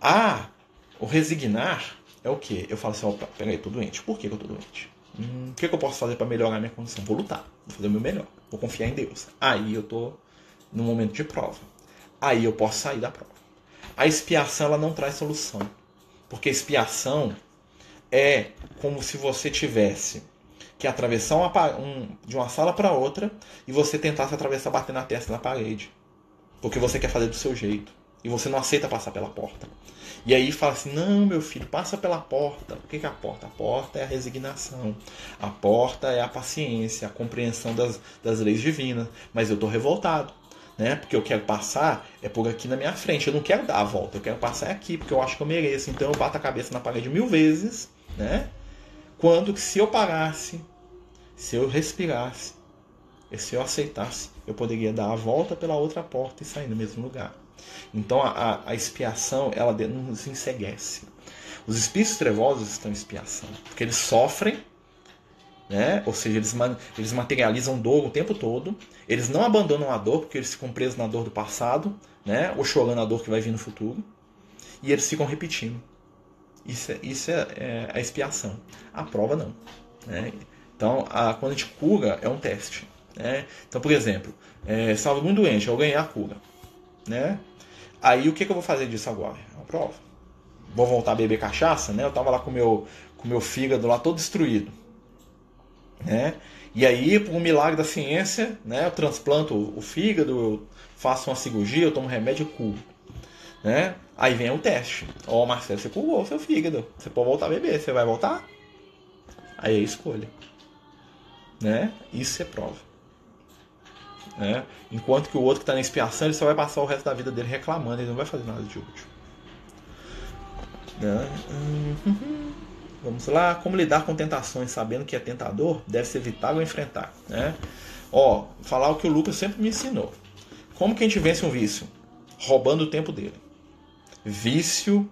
Ah, o resignar é o que? Eu falo assim, opa, peraí, tô doente. Por que, eu tô doente? Hum, o que, que eu posso fazer para melhorar a minha condição? Vou lutar, vou fazer o meu melhor, vou confiar em Deus. Aí eu tô no momento de prova. Aí eu posso sair da prova. A expiação ela não traz solução. Porque expiação é como se você tivesse que atravessar uma, um, de uma sala para outra e você tentasse atravessar bater na testa na parede. Porque você quer fazer do seu jeito. E você não aceita passar pela porta. E aí fala assim: não, meu filho, passa pela porta. O que é a porta? A porta é a resignação. A porta é a paciência, a compreensão das, das leis divinas. Mas eu estou revoltado. Né? Porque eu quero passar é por aqui na minha frente. Eu não quero dar a volta, eu quero passar aqui, porque eu acho que eu mereço. Então eu bato a cabeça na parede mil vezes, né? Quando que se eu parasse, se eu respirasse, se eu aceitasse, eu poderia dar a volta pela outra porta e sair no mesmo lugar. Então a, a expiação ela nos enseguece. Os espíritos trevosos estão em expiação, porque eles sofrem, né? ou seja, eles, eles materializam dor o tempo todo, eles não abandonam a dor, porque eles ficam presos na dor do passado, né? ou chorando a dor que vai vir no futuro, e eles ficam repetindo. Isso é, isso é, é a expiação. A prova não. Né? Então, a, quando a gente cura, é um teste. Né? Então, por exemplo, é, estava muito doente, eu ganhei a cura. Né? Aí o que, que eu vou fazer disso agora? É uma prova. Vou voltar a beber cachaça, né? Eu tava lá com meu com meu fígado lá todo destruído, né? E aí, por um milagre da ciência, né, eu transplanto o fígado, eu faço uma cirurgia, eu tomo remédio e curo. Né? Aí vem o teste. Ó, oh, Marcelo, você curou o seu fígado. Você pode voltar a beber. Você vai voltar? Aí é escolha. Né? Isso é prova. Né? Enquanto que o outro que está na expiação, ele só vai passar o resto da vida dele reclamando, ele não vai fazer nada de útil. Né? Uhum. Vamos lá, como lidar com tentações sabendo que é tentador, deve ser ou enfrentar. Né? Ó, falar o que o Lucas sempre me ensinou. Como que a gente vence um vício? Roubando o tempo dele. Vício,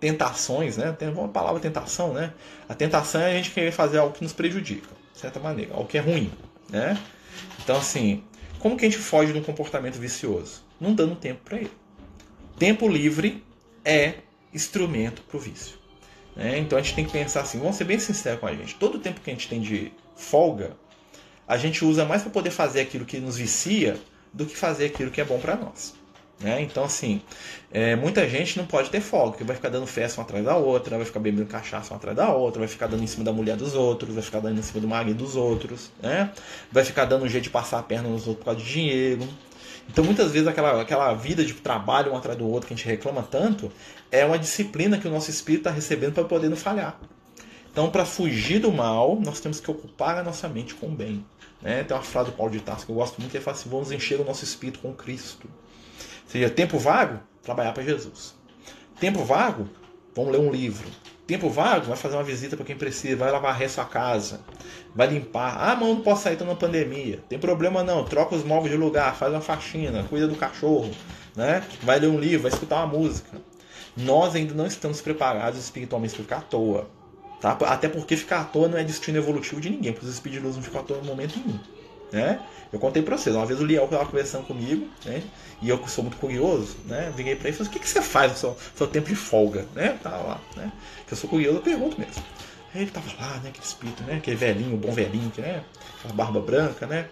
tentações, né? Tem uma palavra tentação, né? A tentação é a gente querer fazer algo que nos prejudica, de certa maneira, algo que é ruim, né? Então, assim, como que a gente foge de um comportamento vicioso? Não dando tempo para ele. Tempo livre é instrumento para o vício. Né? Então a gente tem que pensar assim, vamos ser bem sinceros com a gente. Todo o tempo que a gente tem de folga, a gente usa mais para poder fazer aquilo que nos vicia do que fazer aquilo que é bom para nós. Né? Então, assim, é, muita gente não pode ter folga, porque vai ficar dando festa uma atrás da outra, vai ficar bebendo cachaça uma atrás da outra, vai ficar dando em cima da mulher dos outros, vai ficar dando em cima do marido dos outros, né? vai ficar dando um jeito de passar a perna nos outros por causa de dinheiro. Então, muitas vezes, aquela, aquela vida de trabalho um atrás do outro que a gente reclama tanto é uma disciplina que o nosso espírito está recebendo para poder não falhar. Então, para fugir do mal, nós temos que ocupar a nossa mente com o bem. Né? Tem uma frase do Paulo de Tarso que eu gosto muito, que ele fala assim: vamos encher o nosso espírito com Cristo seja, tempo vago, trabalhar para Jesus. Tempo vago, vamos ler um livro. Tempo vago, vai fazer uma visita para quem precisa, vai lavar a sua casa, vai limpar. Ah, mas não posso sair, estou na pandemia. Tem problema não, troca os móveis de lugar, faz uma faxina, cuida do cachorro, né? vai ler um livro, vai escutar uma música. Nós ainda não estamos preparados espiritualmente para ficar à toa. Tá? Até porque ficar à toa não é destino evolutivo de ninguém, porque os espíritos de luz não ficam à toa no momento nenhum. Né? Eu contei para vocês, uma vez o Liel estava conversando comigo, né? E eu que sou muito curioso, né? Vim para ele e falei, o que, que você faz no seu, seu tempo de folga, né? Tava lá, né? Que eu sou curioso, eu pergunto mesmo. Aí ele tava lá, né? Aquele espírito, né? Aquele velhinho, bom velhinho, né? Aquela barba branca, né?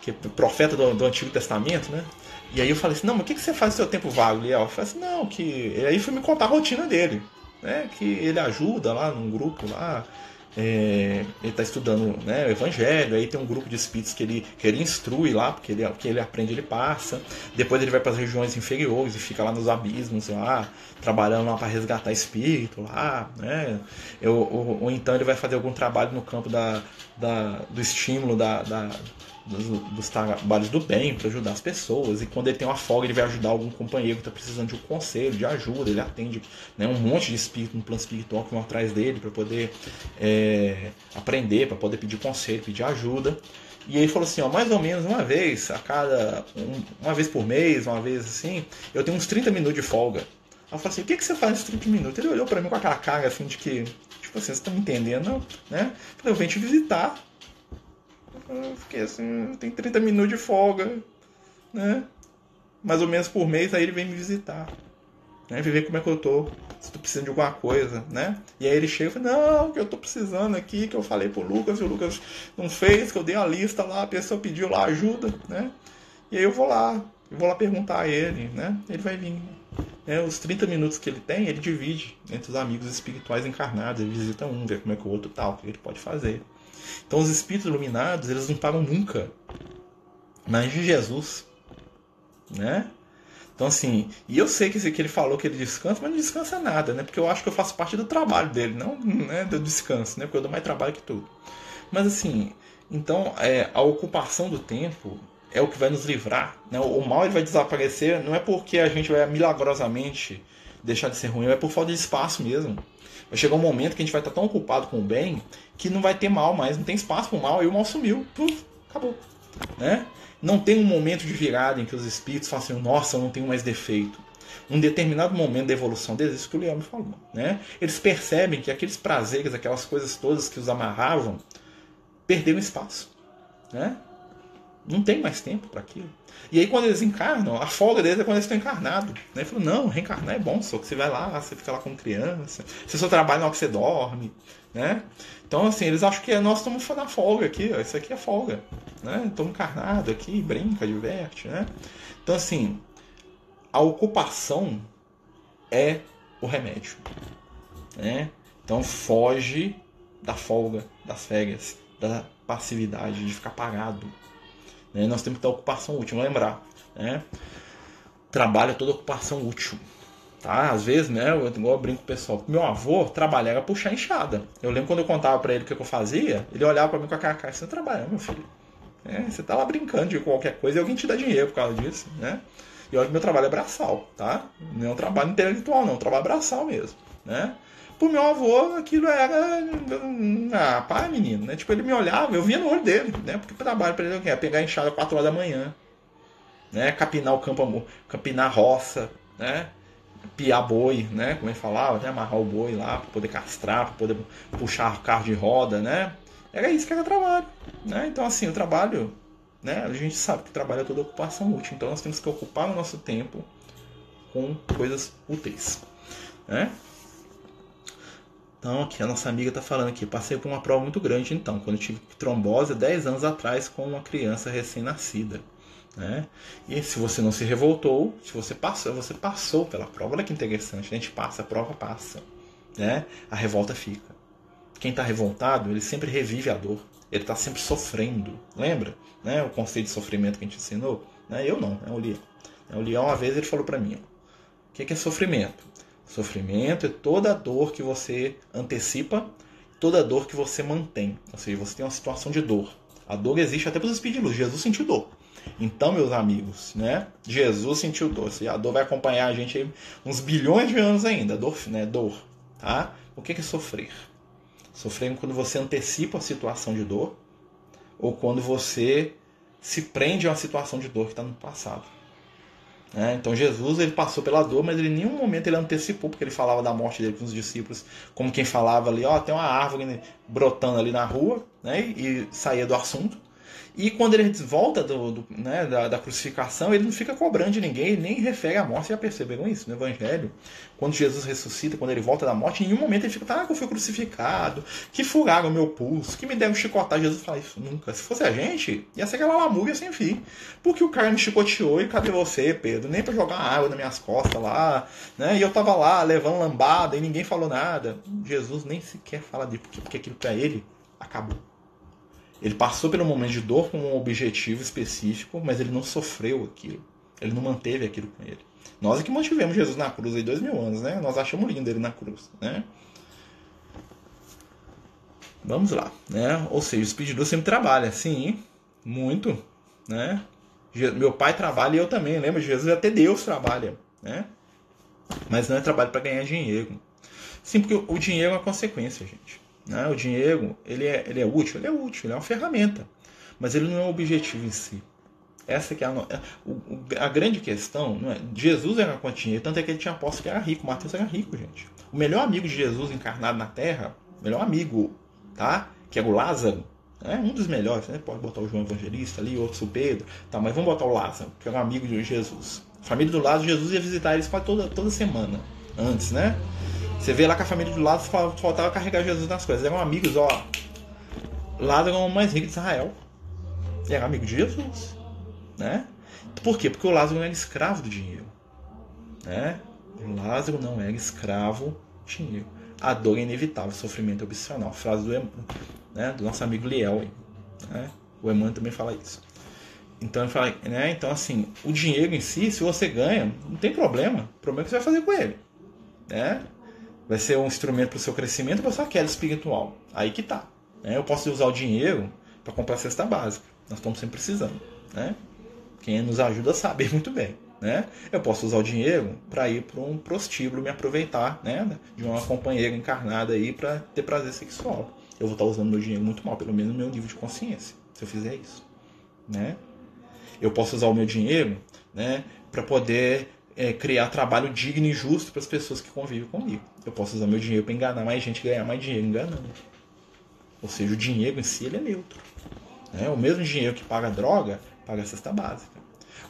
Que é profeta do, do Antigo Testamento, né? E aí eu falei assim, não, mas o que, que você faz no seu tempo vago, Liel? Eu falei assim, não, que. E aí foi me contar a rotina dele. Né, que ele ajuda lá num grupo lá, é, ele está estudando né, o Evangelho, aí tem um grupo de espíritos que ele, que ele instrui lá, porque ele, que ele aprende, ele passa. Depois ele vai para as regiões inferiores e fica lá nos abismos, lá, trabalhando lá para resgatar espírito lá, né? Eu, ou, ou, então ele vai fazer algum trabalho no campo da, da do estímulo da, da dos, dos trabalhos do bem para ajudar as pessoas. E quando ele tem uma folga, ele vai ajudar algum companheiro que está precisando de um conselho, de ajuda. Ele atende né, um monte de espírito no plano espiritual que vão atrás dele para poder é, aprender, para poder pedir conselho, pedir ajuda. E ele falou assim, ó, mais ou menos uma vez, a cada. Um, uma vez por mês, uma vez assim, eu tenho uns 30 minutos de folga. eu falei assim, o que, que você faz nesses 30 minutos? Ele olhou para mim com aquela cara assim de que, tipo assim, você tá me entendendo, né? Eu falei, eu venho te visitar. Eu fiquei assim, tem 30 minutos de folga, né? Mais ou menos por mês, aí ele vem me visitar. Né? Ver como é que eu tô, se tô precisando de alguma coisa, né? E aí ele chega e fala, não, que eu tô precisando aqui, que eu falei pro Lucas, e o Lucas não fez, que eu dei a lista lá, a pessoa pediu lá ajuda, né? E aí eu vou lá, eu vou lá perguntar a ele, né? Ele vai vir. É, os 30 minutos que ele tem, ele divide entre os amigos espirituais encarnados, ele visita um, vê como é que o outro tal, o que ele pode fazer. Então os espíritos iluminados, eles não param nunca. Mas de Jesus, né? Então assim, e eu sei que, que ele falou que ele descansa, mas não descansa nada, né? Porque eu acho que eu faço parte do trabalho dele, não né, do descanso, né? Porque eu dou mais trabalho que tudo. Mas assim, então é, a ocupação do tempo é o que vai nos livrar. Né? O mal ele vai desaparecer, não é porque a gente vai milagrosamente deixar de ser ruim, é por falta de espaço mesmo. Vai chegar um momento que a gente vai estar tão ocupado com o bem que não vai ter mal mais, não tem espaço para o mal, e o mal sumiu. Puf, acabou. Né? Não tem um momento de virada em que os espíritos falam assim, nossa, eu não tenho mais defeito. Um determinado momento da evolução deles, isso que o Leão me falou. Né? Eles percebem que aqueles prazeres, aquelas coisas todas que os amarravam, perderam espaço. Né? Não tem mais tempo para aquilo. E aí, quando eles encarnam, a folga deles é quando eles estão encarnados. Né? Ele falou: não, reencarnar é bom, só que você vai lá, você fica lá como criança, você só trabalha na hora que você dorme. Né? Então, assim, eles acham que nós estamos na folga aqui, ó, isso aqui é folga. Né? Estamos encarnados aqui, brinca, diverte. Né? Então, assim, a ocupação é o remédio. Né? Então, foge da folga, das férias, da passividade, de ficar parado. Né? Nós temos que ter ocupação útil, lembrar. Né? Trabalho é toda ocupação útil. Tá? Às vezes, né, eu, igual eu brinco com o pessoal, meu avô trabalhava puxar enxada. Eu lembro quando eu contava para ele o que eu fazia, ele olhava para mim com a cara, cara você trabalha, meu filho. É, você tá lá brincando de qualquer coisa e alguém te dá dinheiro por causa disso, né? E olha que meu trabalho é braçal, tá? Não é um trabalho intelectual, não, é um trabalho braçal mesmo, né? Pro meu avô, aquilo era. Ah, pai, menino, né? Tipo, ele me olhava, eu via no olho dele, né? Porque o trabalho pra ele é pegar enxada 4 horas da manhã, né? Capinar o campo, capinar a roça, né? Piar boi, né? Como ele falava, né? Amarrar o boi lá pra poder castrar, pra poder puxar o carro de roda, né? Era isso que era trabalho, né? Então, assim, o trabalho, né? A gente sabe que trabalho é toda ocupação útil, então nós temos que ocupar o nosso tempo com coisas úteis, né? Aqui a nossa amiga está falando aqui, passei por uma prova muito grande então, quando tive trombose 10 anos atrás com uma criança recém-nascida. Né? E se você não se revoltou, se você passou, você passou pela prova. Olha que interessante, a gente passa, a prova passa. Né? A revolta fica. Quem está revoltado, ele sempre revive a dor. Ele está sempre sofrendo. Lembra? Né? O conceito de sofrimento que a gente ensinou? Né? Eu não, é o Leão. O Leão, uma vez, ele falou para mim: o que é sofrimento? Sofrimento é toda dor que você antecipa, toda dor que você mantém. Ou seja, você tem uma situação de dor. A dor existe até para os espíritos de luz. Jesus sentiu dor. Então, meus amigos, né? Jesus sentiu dor. A dor vai acompanhar a gente uns bilhões de anos ainda. Dor, né? Dor, tá? O que é sofrer? Sofrer é quando você antecipa a situação de dor ou quando você se prende a uma situação de dor que está no passado. Né? Então Jesus ele passou pela dor, mas ele em nenhum momento ele antecipou, porque ele falava da morte dele com os discípulos, como quem falava ali, ó, tem uma árvore brotando ali na rua, né? e, e saía do assunto. E quando ele volta do, do né, da, da, crucificação, ele não fica cobrando de ninguém, nem refere a morte. Já perceberam isso no Evangelho? Quando Jesus ressuscita, quando ele volta da morte, em nenhum momento ele fica, ah, que eu fui crucificado, que furaram o meu pulso, que me deram chicotar. Jesus fala isso nunca. Se fosse a gente, ia ser aquela lamúria sem fim. Porque o cara me chicoteou e cadê você, Pedro? Nem para jogar água nas minhas costas lá, né? E eu tava lá levando lambada e ninguém falou nada. Jesus nem sequer fala de porque, porque aquilo para ele acabou. Ele passou pelo momento de dor com um objetivo específico, mas ele não sofreu aquilo. Ele não manteve aquilo com ele. Nós é que mantivemos Jesus na cruz aí dois mil anos, né? Nós achamos lindo ele na cruz, né? Vamos lá, né? Ou seja, o Speed Deus sempre trabalha, sim, muito, né? Meu pai trabalha e eu também, lembra? Jesus até Deus trabalha, né? Mas não é trabalho para ganhar dinheiro. Sim, porque o dinheiro é uma consequência, gente. Né? O dinheiro, ele é, ele é útil? Ele é útil, ele é uma ferramenta. Mas ele não é o objetivo em si. Essa que é a, é, a grande questão. É, Jesus era com dinheiro, tanto é que ele tinha aposto que era rico. Mateus era rico, gente. O melhor amigo de Jesus encarnado na Terra, melhor amigo, tá? Que era o Lázaro, é um dos melhores, né? Pode botar o João Evangelista ali, outro o Pedro, tá? Mas vamos botar o Lázaro, que era um amigo de Jesus. A família do Lázaro, Jesus ia visitar eles toda, toda semana, antes, né? Você vê lá que a família do Lázaro faltava carregar Jesus nas coisas. Eram amigos, ó. Lázaro era o mais rico de Israel. Era amigo de Jesus. Né? Por quê? Porque o Lázaro não era escravo do dinheiro. Né? O Lázaro não era escravo do dinheiro. A dor é inevitável, o sofrimento é opcional. Frase do, né, do nosso amigo Liel. Né? O Emmanuel também fala isso. Então, ele fala, né? então, assim, o dinheiro em si, se você ganha, não tem problema. O problema é que você vai fazer com ele. Né? Vai ser um instrumento para o seu crescimento para sua queda espiritual? Aí que tá. Né? Eu posso usar o dinheiro para comprar cesta básica. Nós estamos sempre precisando. Né? Quem nos ajuda sabe muito bem. Né? Eu posso usar o dinheiro para ir para um prostíbulo, me aproveitar né? de uma companheira encarnada aí para ter prazer sexual. Eu vou estar usando meu dinheiro muito mal, pelo menos no meu nível de consciência, se eu fizer isso. Né? Eu posso usar o meu dinheiro né, para poder é, criar trabalho digno e justo para as pessoas que convivem comigo. Eu posso usar meu dinheiro para enganar mais gente ganhar mais dinheiro enganando. Ou seja, o dinheiro em si ele é neutro. Né? O mesmo dinheiro que paga droga, paga a cesta básica.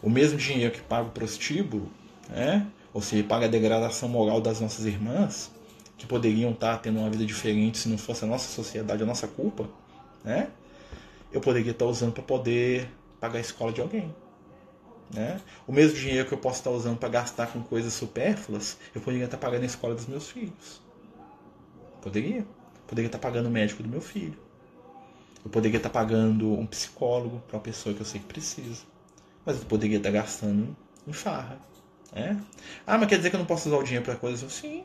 O mesmo dinheiro que paga o prostíbulo, né? ou seja, paga a degradação moral das nossas irmãs, que poderiam estar tendo uma vida diferente se não fosse a nossa sociedade, a nossa culpa, né? eu poderia estar usando para poder pagar a escola de alguém. Né? O mesmo dinheiro que eu posso estar usando para gastar com coisas supérfluas, eu poderia estar pagando a escola dos meus filhos. Poderia. Poderia estar pagando o médico do meu filho. Eu poderia estar pagando um psicólogo para uma pessoa que eu sei que precisa. Mas eu poderia estar gastando em farra. Né? Ah, mas quer dizer que eu não posso usar o dinheiro para coisas assim?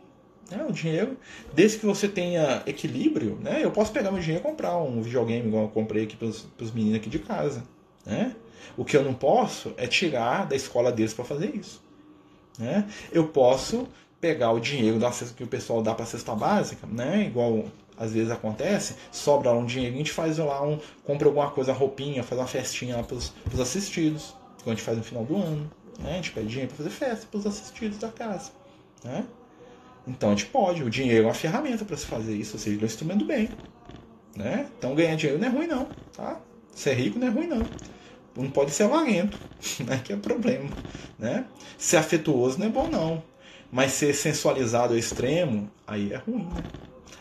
É, o dinheiro, desde que você tenha equilíbrio, né? Eu posso pegar meu dinheiro e comprar um videogame igual eu comprei aqui para os meninos aqui de casa, né? O que eu não posso é tirar da escola deles para fazer isso. Né? Eu posso pegar o dinheiro da que o pessoal dá para a cesta básica, né? igual às vezes acontece, sobra um dinheiro, a gente faz lá um, compra alguma coisa, roupinha, faz uma festinha lá para os assistidos, que a gente faz no final do ano. Né? A gente pede dinheiro para fazer festa para os assistidos da casa. Né? Então a gente pode, o dinheiro é uma ferramenta para se fazer isso, ou seja, é um instrumento bem. Né? Então ganhar dinheiro não é ruim não, tá? Ser rico não é ruim não não pode ser avarento, né? que é problema. Né? Ser afetuoso não é bom, não. Mas ser sensualizado ao extremo, aí é ruim. Né?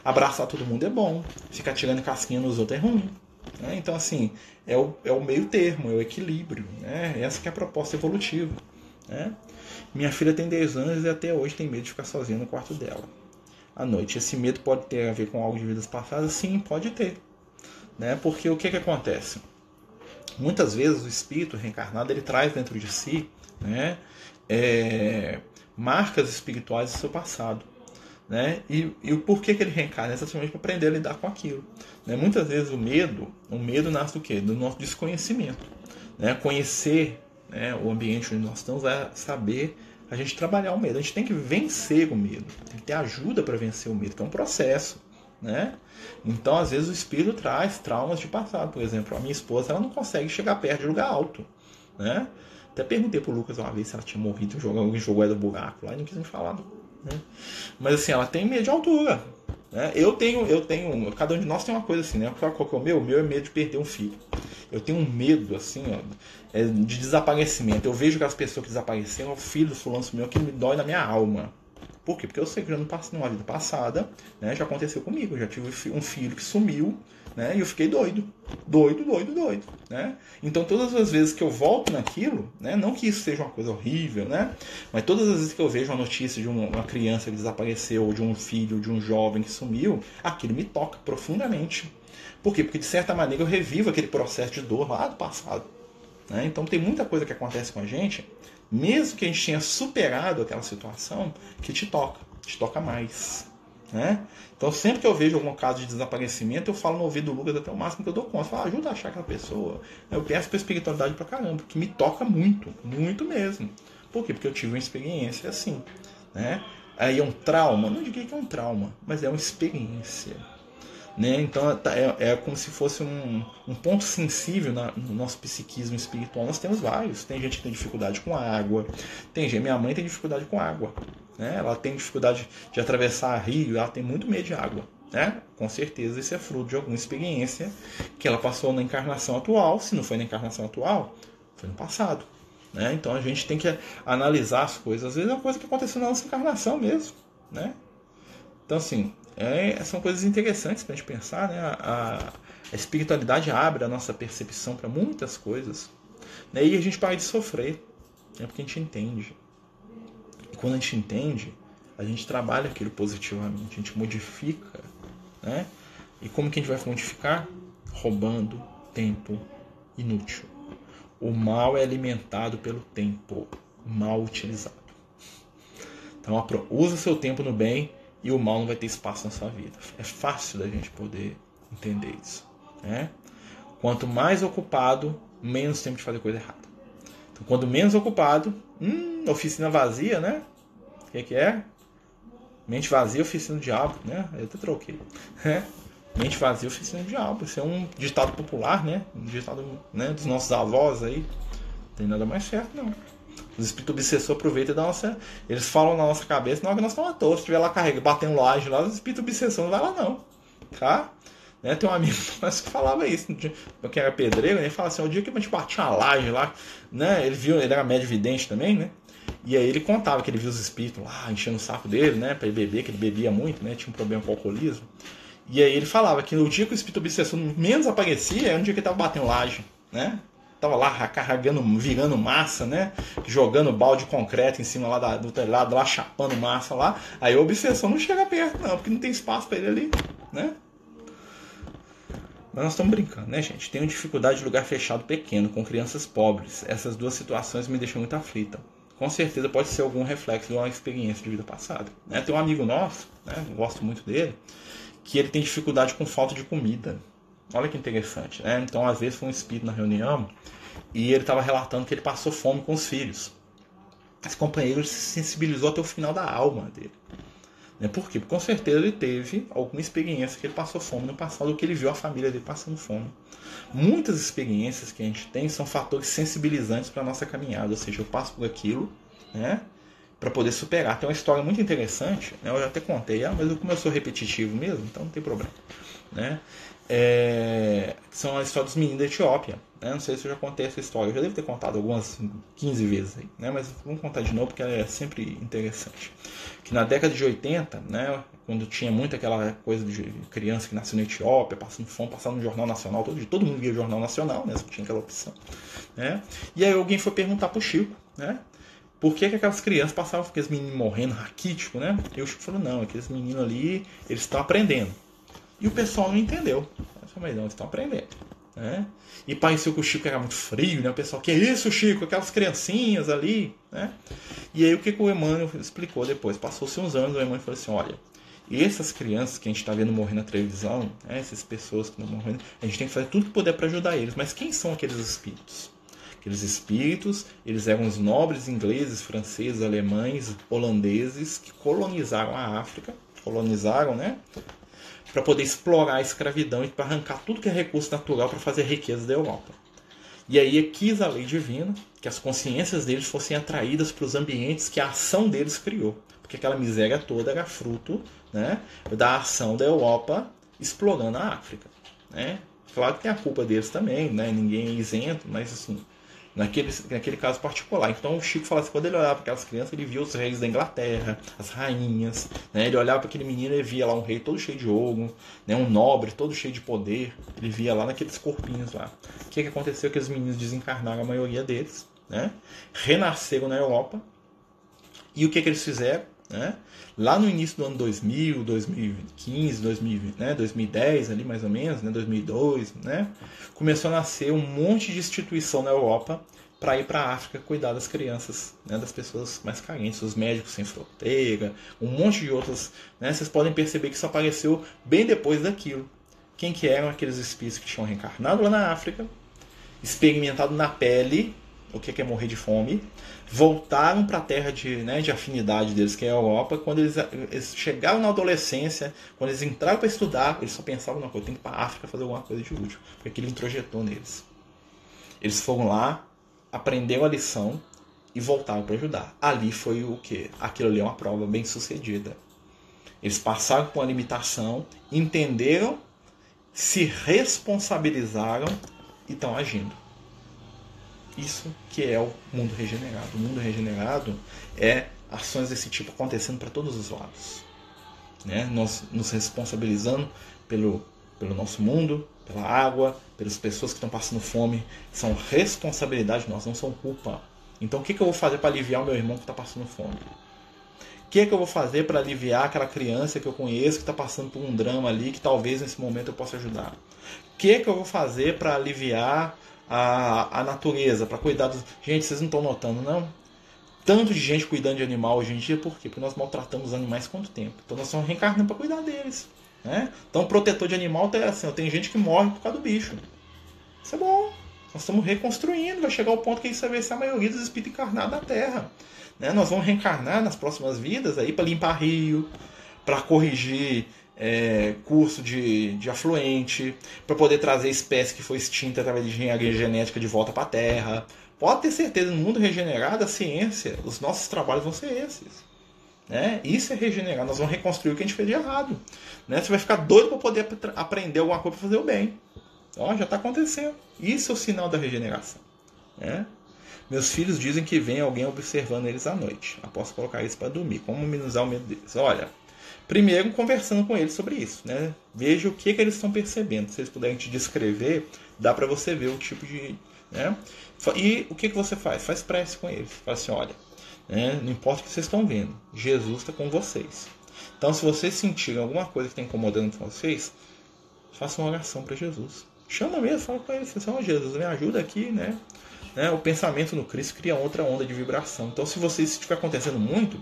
Abraçar todo mundo é bom. Ficar tirando casquinha nos outros é ruim. Né? Então, assim, é o, é o meio termo, é o equilíbrio. Né? Essa que é a proposta evolutiva. Né? Minha filha tem 10 anos e até hoje tem medo de ficar sozinha no quarto dela. À noite. Esse medo pode ter a ver com algo de vidas passadas? Sim, pode ter. Né? Porque o que, que acontece? Muitas vezes o espírito reencarnado ele traz dentro de si né, é, marcas espirituais do seu passado. Né? E, e o porquê que ele reencarna? É exatamente para aprender a lidar com aquilo. Né? Muitas vezes o medo, o medo nasce do quê? Do nosso desconhecimento. Né? Conhecer né, o ambiente onde nós estamos é saber a gente trabalhar o medo. A gente tem que vencer o medo. Tem que ter ajuda para vencer o medo, que é um processo né? Então, às vezes, o espírito traz traumas de passado. Por exemplo, a minha esposa ela não consegue chegar perto de lugar alto, né? Até perguntei pro Lucas uma vez se ela tinha morrido jogo, alguém jogou ela do buraco lá e não quis me falar. Né? Mas assim, ela tem medo de altura. Né? Eu tenho, eu tenho, cada um de nós tem uma coisa assim, né? Qual que é o meu? O meu é medo de perder um filho. Eu tenho um medo, assim, ó, é, de desaparecimento. Eu vejo aquelas pessoas que desapareceram, o filho do fulano sumiu, que me dói na minha alma. Por quê? Porque eu sei que já passei numa vida passada, né? Já aconteceu comigo. Eu já tive um filho que sumiu, né? E eu fiquei doido. Doido, doido, doido, né? Então todas as vezes que eu volto naquilo, né? Não que isso seja uma coisa horrível, né? Mas todas as vezes que eu vejo uma notícia de uma criança que desapareceu, ou de um filho, de um jovem que sumiu, aquilo me toca profundamente. Por quê? Porque de certa maneira eu revivo aquele processo de dor lá do passado. Né? Então tem muita coisa que acontece com a gente, mesmo que a gente tenha superado aquela situação, que te toca, te toca mais. Né? Então sempre que eu vejo algum caso de desaparecimento, eu falo no ouvido do Lucas até o máximo que eu dou conta. Eu falo, ajuda a achar aquela pessoa. Eu peço para espiritualidade pra caramba, que me toca muito, muito mesmo. Por quê? Porque eu tive uma experiência assim. Né? Aí é um trauma, não diria que é um trauma, mas é uma experiência. Né? Então tá, é, é como se fosse um, um ponto sensível na, no nosso psiquismo espiritual. Nós temos vários. Tem gente que tem dificuldade com água. Tem gente, minha mãe tem dificuldade com água. Né? Ela tem dificuldade de atravessar rio. Ela tem muito medo de água. Né? Com certeza isso é fruto de alguma experiência que ela passou na encarnação atual. Se não foi na encarnação atual, foi no passado. Né? Então a gente tem que analisar as coisas. Às vezes é uma coisa que aconteceu na nossa encarnação mesmo. Né? Então, assim, é, são coisas interessantes para a gente pensar. Né? A, a, espiritualidade abre a nossa percepção para muitas coisas. Né? E a gente para de sofrer, é porque a gente entende. E quando a gente entende, a gente trabalha aquilo positivamente, a gente modifica. Né? E como que a gente vai modificar? Roubando tempo inútil. O mal é alimentado pelo tempo mal utilizado. Então, usa seu tempo no bem e o mal não vai ter espaço na sua vida. É fácil da gente poder entender isso. Né? Quanto mais ocupado, menos tempo de fazer coisa errada. Então, quando menos ocupado, hum, oficina vazia, né? O que, que, é? Mente vazia, oficina do diabo, né? Eu até troquei. Né? Mente vazia, oficina do diabo. Isso é um ditado popular, né? Um ditado né, dos nossos avós aí. Não tem nada mais certo, não. Os espíritos obsessores aproveitam da nossa. Eles falam na nossa cabeça, não, que nós estamos à toa. Se estiver lá carregando, batendo laje lá, os espíritos obsessores não vai lá não. Tá? Né? Tem um amigo que falava isso, que era pedreiro, ele falava assim, o dia que a gente batia uma laje lá, né? Ele viu, ele era médio vidente também, né? E aí ele contava que ele viu os espíritos lá enchendo o saco dele, né? Pra ele beber, que ele bebia muito, né? Tinha um problema com o alcoolismo. E aí ele falava que no dia que o espírito obsessor menos aparecia, era um dia que ele tava batendo laje, né? Tava lá carregando, virando massa, né? Jogando balde de concreto em cima lá da, do telhado, lá chapando massa lá. Aí a obsessão não chega perto, não, porque não tem espaço para ele ali, né? Mas nós estamos brincando, né, gente? Tenho dificuldade de lugar fechado pequeno, com crianças pobres. Essas duas situações me deixam muito aflita. Com certeza pode ser algum reflexo de uma experiência de vida passada. Né? Tem um amigo nosso, né? gosto muito dele, que ele tem dificuldade com falta de comida. Olha que interessante, né? Então, às vezes foi um espírito na reunião e ele estava relatando que ele passou fome com os filhos. Esse companheiro se sensibilizou até o final da alma dele. Né? Por quê? Porque com certeza ele teve alguma experiência que ele passou fome no passado, ou que ele viu a família dele passando fome. Muitas experiências que a gente tem são fatores sensibilizantes para a nossa caminhada, ou seja, eu passo por aquilo, né? para poder superar. Tem uma história muito interessante, né? eu já até contei, ah, mas como eu sou repetitivo mesmo, então não tem problema. Né? É, são a história dos meninos da Etiópia. Né? Não sei se eu já contei essa história, eu já devo ter contado algumas 15 vezes aí, né? mas vamos contar de novo porque ela é sempre interessante. Que na década de 80, né, quando tinha muito aquela coisa de criança que nasceu na Etiópia, passando fome, passando no Jornal Nacional, todo, todo mundo via o Jornal Nacional, né? Tinha aquela opção. Né? E aí alguém foi perguntar pro Chico, né? Por que, que aquelas crianças passavam aqueles meninos morrendo raquítico, né? E o Chico falou, não, aqueles meninos ali, eles estão aprendendo. E o pessoal não entendeu. Eu falei, não, estão aprendendo. Né? E pareceu que o Chico era muito frio, né? O pessoal, que isso, Chico? Aquelas criancinhas ali, né? E aí o que, que o Emmanuel explicou depois? Passou-se uns anos, o Emmanuel falou assim, olha, essas crianças que a gente está vendo morrer na televisão, né? essas pessoas que estão morrendo, a gente tem que fazer tudo que puder para ajudar eles. Mas quem são aqueles espíritos? Aqueles espíritos, eles eram os nobres ingleses, franceses, alemães, holandeses que colonizaram a África, colonizaram, né? Para poder explorar a escravidão e para arrancar tudo que é recurso natural para fazer riqueza da Europa. E aí quis a lei divina que as consciências deles fossem atraídas para os ambientes que a ação deles criou. Porque aquela miséria toda era fruto né, da ação da Europa explorando a África. Né? Claro que tem a culpa deles também, né? Ninguém é isento, mas assim, naquele, naquele caso particular. Então o Chico fala assim, quando ele olhava para aquelas crianças, ele via os reis da Inglaterra, as rainhas, né? Ele olhava para aquele menino e via lá um rei todo cheio de ouro, né? um nobre todo cheio de poder. Ele via lá naqueles corpinhos lá. O que, que aconteceu? Aqueles meninos desencarnaram, a maioria deles, né? renasceram na Europa. E o que, que eles fizeram? Né? Lá no início do ano 2000, 2015, 2000, né? 2010, ali mais ou menos, né? 2002, né? começou a nascer um monte de instituição na Europa para ir para a África cuidar das crianças, né? das pessoas mais carentes, os médicos sem fronteira, um monte de outros. Né? Vocês podem perceber que isso apareceu bem depois daquilo. Quem que eram aqueles espíritos que tinham reencarnado lá na África, experimentado na pele o que é morrer de fome, voltaram para a terra de, né, de afinidade deles, que é a Europa. Quando eles, eles chegaram na adolescência, quando eles entraram para estudar, eles só pensavam, não, eu tenho que ir para a África fazer alguma coisa de útil, porque aquilo introjetou neles. Eles foram lá, aprenderam a lição e voltaram para ajudar. Ali foi o que? Aquilo ali é uma prova bem sucedida. Eles passaram por uma limitação, entenderam, se responsabilizaram e estão agindo. Isso que é o mundo regenerado. O mundo regenerado é ações desse tipo acontecendo para todos os lados. Né? Nós nos responsabilizando pelo, pelo nosso mundo, pela água, pelas pessoas que estão passando fome. São responsabilidade nossa, não são culpa. Então o que, que eu vou fazer para aliviar o meu irmão que está passando fome? O que, que eu vou fazer para aliviar aquela criança que eu conheço que está passando por um drama ali que talvez nesse momento eu possa ajudar? O que, que eu vou fazer para aliviar a, a natureza, para cuidar dos. Gente, vocês não estão notando, não? Tanto de gente cuidando de animal hoje em dia, por quê? Porque nós maltratamos os animais quanto tempo? Então nós estamos reencarnando para cuidar deles. Né? Então, protetor de animal tem assim, tem gente que morre por causa do bicho. Isso é bom. Nós estamos reconstruindo, vai chegar ao ponto que isso vai ser a maioria dos espíritos encarnados na Terra. Né? Nós vamos reencarnar nas próximas vidas aí para limpar rio, para corrigir é, curso de, de afluente, para poder trazer espécie que foi extinta através de engenharia genética de volta para a Terra. Pode ter certeza, no mundo regenerado, a ciência, os nossos trabalhos vão ser esses. Né? Isso é regenerar, nós vamos reconstruir o que a gente fez de errado. Né? Você vai ficar doido para poder aprender alguma coisa para fazer o bem. Ó, já está acontecendo. Isso é o sinal da regeneração. Né? Meus filhos dizem que vem alguém observando eles à noite. Após colocar eles para dormir. Como minimizar o medo deles? Olha, Primeiro, conversando com eles sobre isso, né? Veja o que, que eles estão percebendo. Se eles puderem te descrever, dá para você ver o tipo de. Né? E o que, que você faz? Faz prece com eles. Fala assim: olha, né? não importa o que vocês estão vendo, Jesus está com vocês. Então, se vocês sentirem alguma coisa que está incomodando vocês, faça uma oração para Jesus. Chama mesmo, fala com ele, assim, oh, Jesus, me ajuda aqui, né? né? O pensamento no Cristo cria outra onda de vibração. Então, se vocês estiver acontecendo muito,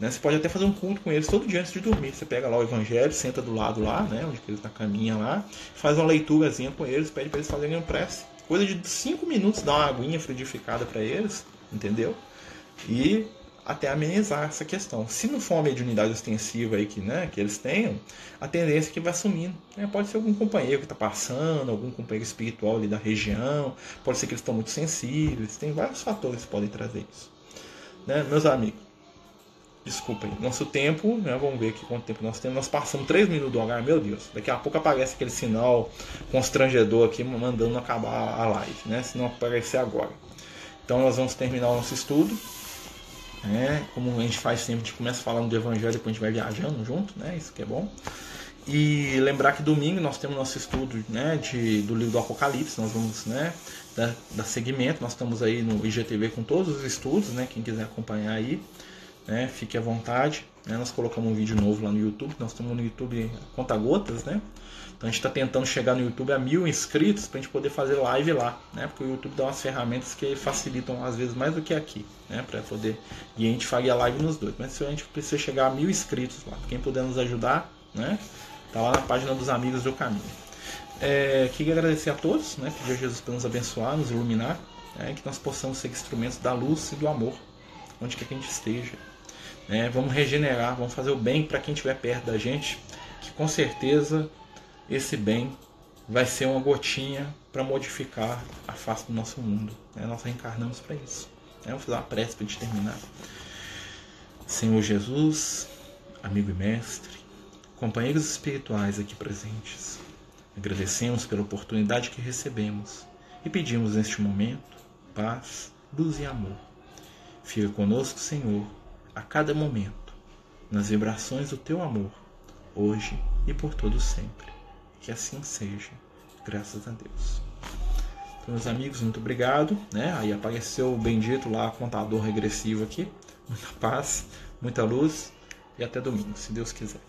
né? Você pode até fazer um culto com eles todo dia antes de dormir. Você pega lá o evangelho, senta do lado lá, né? onde eles na caminha lá, faz uma leiturazinha com eles, pede para eles fazerem um prece. Coisa de 5 minutos, dá uma aguinha frutificada para eles, entendeu? E até amenizar essa questão. Se não for uma mediunidade ostensiva aí que, né, que eles tenham, a tendência é que vai sumindo. Né? Pode ser algum companheiro que está passando, algum companheiro espiritual ali da região, pode ser que eles estão muito sensíveis, tem vários fatores que podem trazer isso. Né? Meus amigos, Desculpem, nosso tempo, né? Vamos ver aqui quanto tempo nós temos. Nós passamos 3 minutos do horário, meu Deus. Daqui a pouco aparece aquele sinal constrangedor aqui mandando acabar a live, né? Se não aparecer agora. Então nós vamos terminar o nosso estudo. Né? Como a gente faz sempre, a gente começa falando do evangelho, depois a gente vai viajando junto, né? Isso que é bom. E lembrar que domingo nós temos nosso estudo né, de, do livro do Apocalipse, nós vamos né, dar, seguimento, nós estamos aí no IGTV com todos os estudos, né, quem quiser acompanhar aí né? Fique à vontade. Né? Nós colocamos um vídeo novo lá no YouTube. Nós estamos no YouTube conta gotas, né? Então a gente está tentando chegar no YouTube a mil inscritos para a gente poder fazer live lá, né? Porque o YouTube dá umas ferramentas que facilitam às vezes mais do que aqui, né? Para poder e a gente faria live nos dois. Mas se a gente precisa chegar a mil inscritos lá, quem puder nos ajudar, né? Tá lá na página dos amigos do caminho. É, queria agradecer a todos, né? Pedir a Jesus para nos abençoar, nos iluminar, né? que nós possamos ser instrumentos da luz e do amor, onde quer que a gente esteja. Né? Vamos regenerar, vamos fazer o bem para quem estiver perto da gente, que com certeza esse bem vai ser uma gotinha para modificar a face do nosso mundo. Né? Nós reencarnamos para isso. Né? Vamos fazer uma prece para terminar. Senhor Jesus, amigo e mestre, companheiros espirituais aqui presentes, Agradecemos pela oportunidade que recebemos e pedimos neste momento paz, luz e amor. Fica conosco, Senhor, a cada momento, nas vibrações do teu amor, hoje e por todo sempre. Que assim seja, graças a Deus. Então, meus amigos, muito obrigado. Né? Aí apareceu o bendito lá, contador regressivo aqui. Muita paz, muita luz e até domingo, se Deus quiser.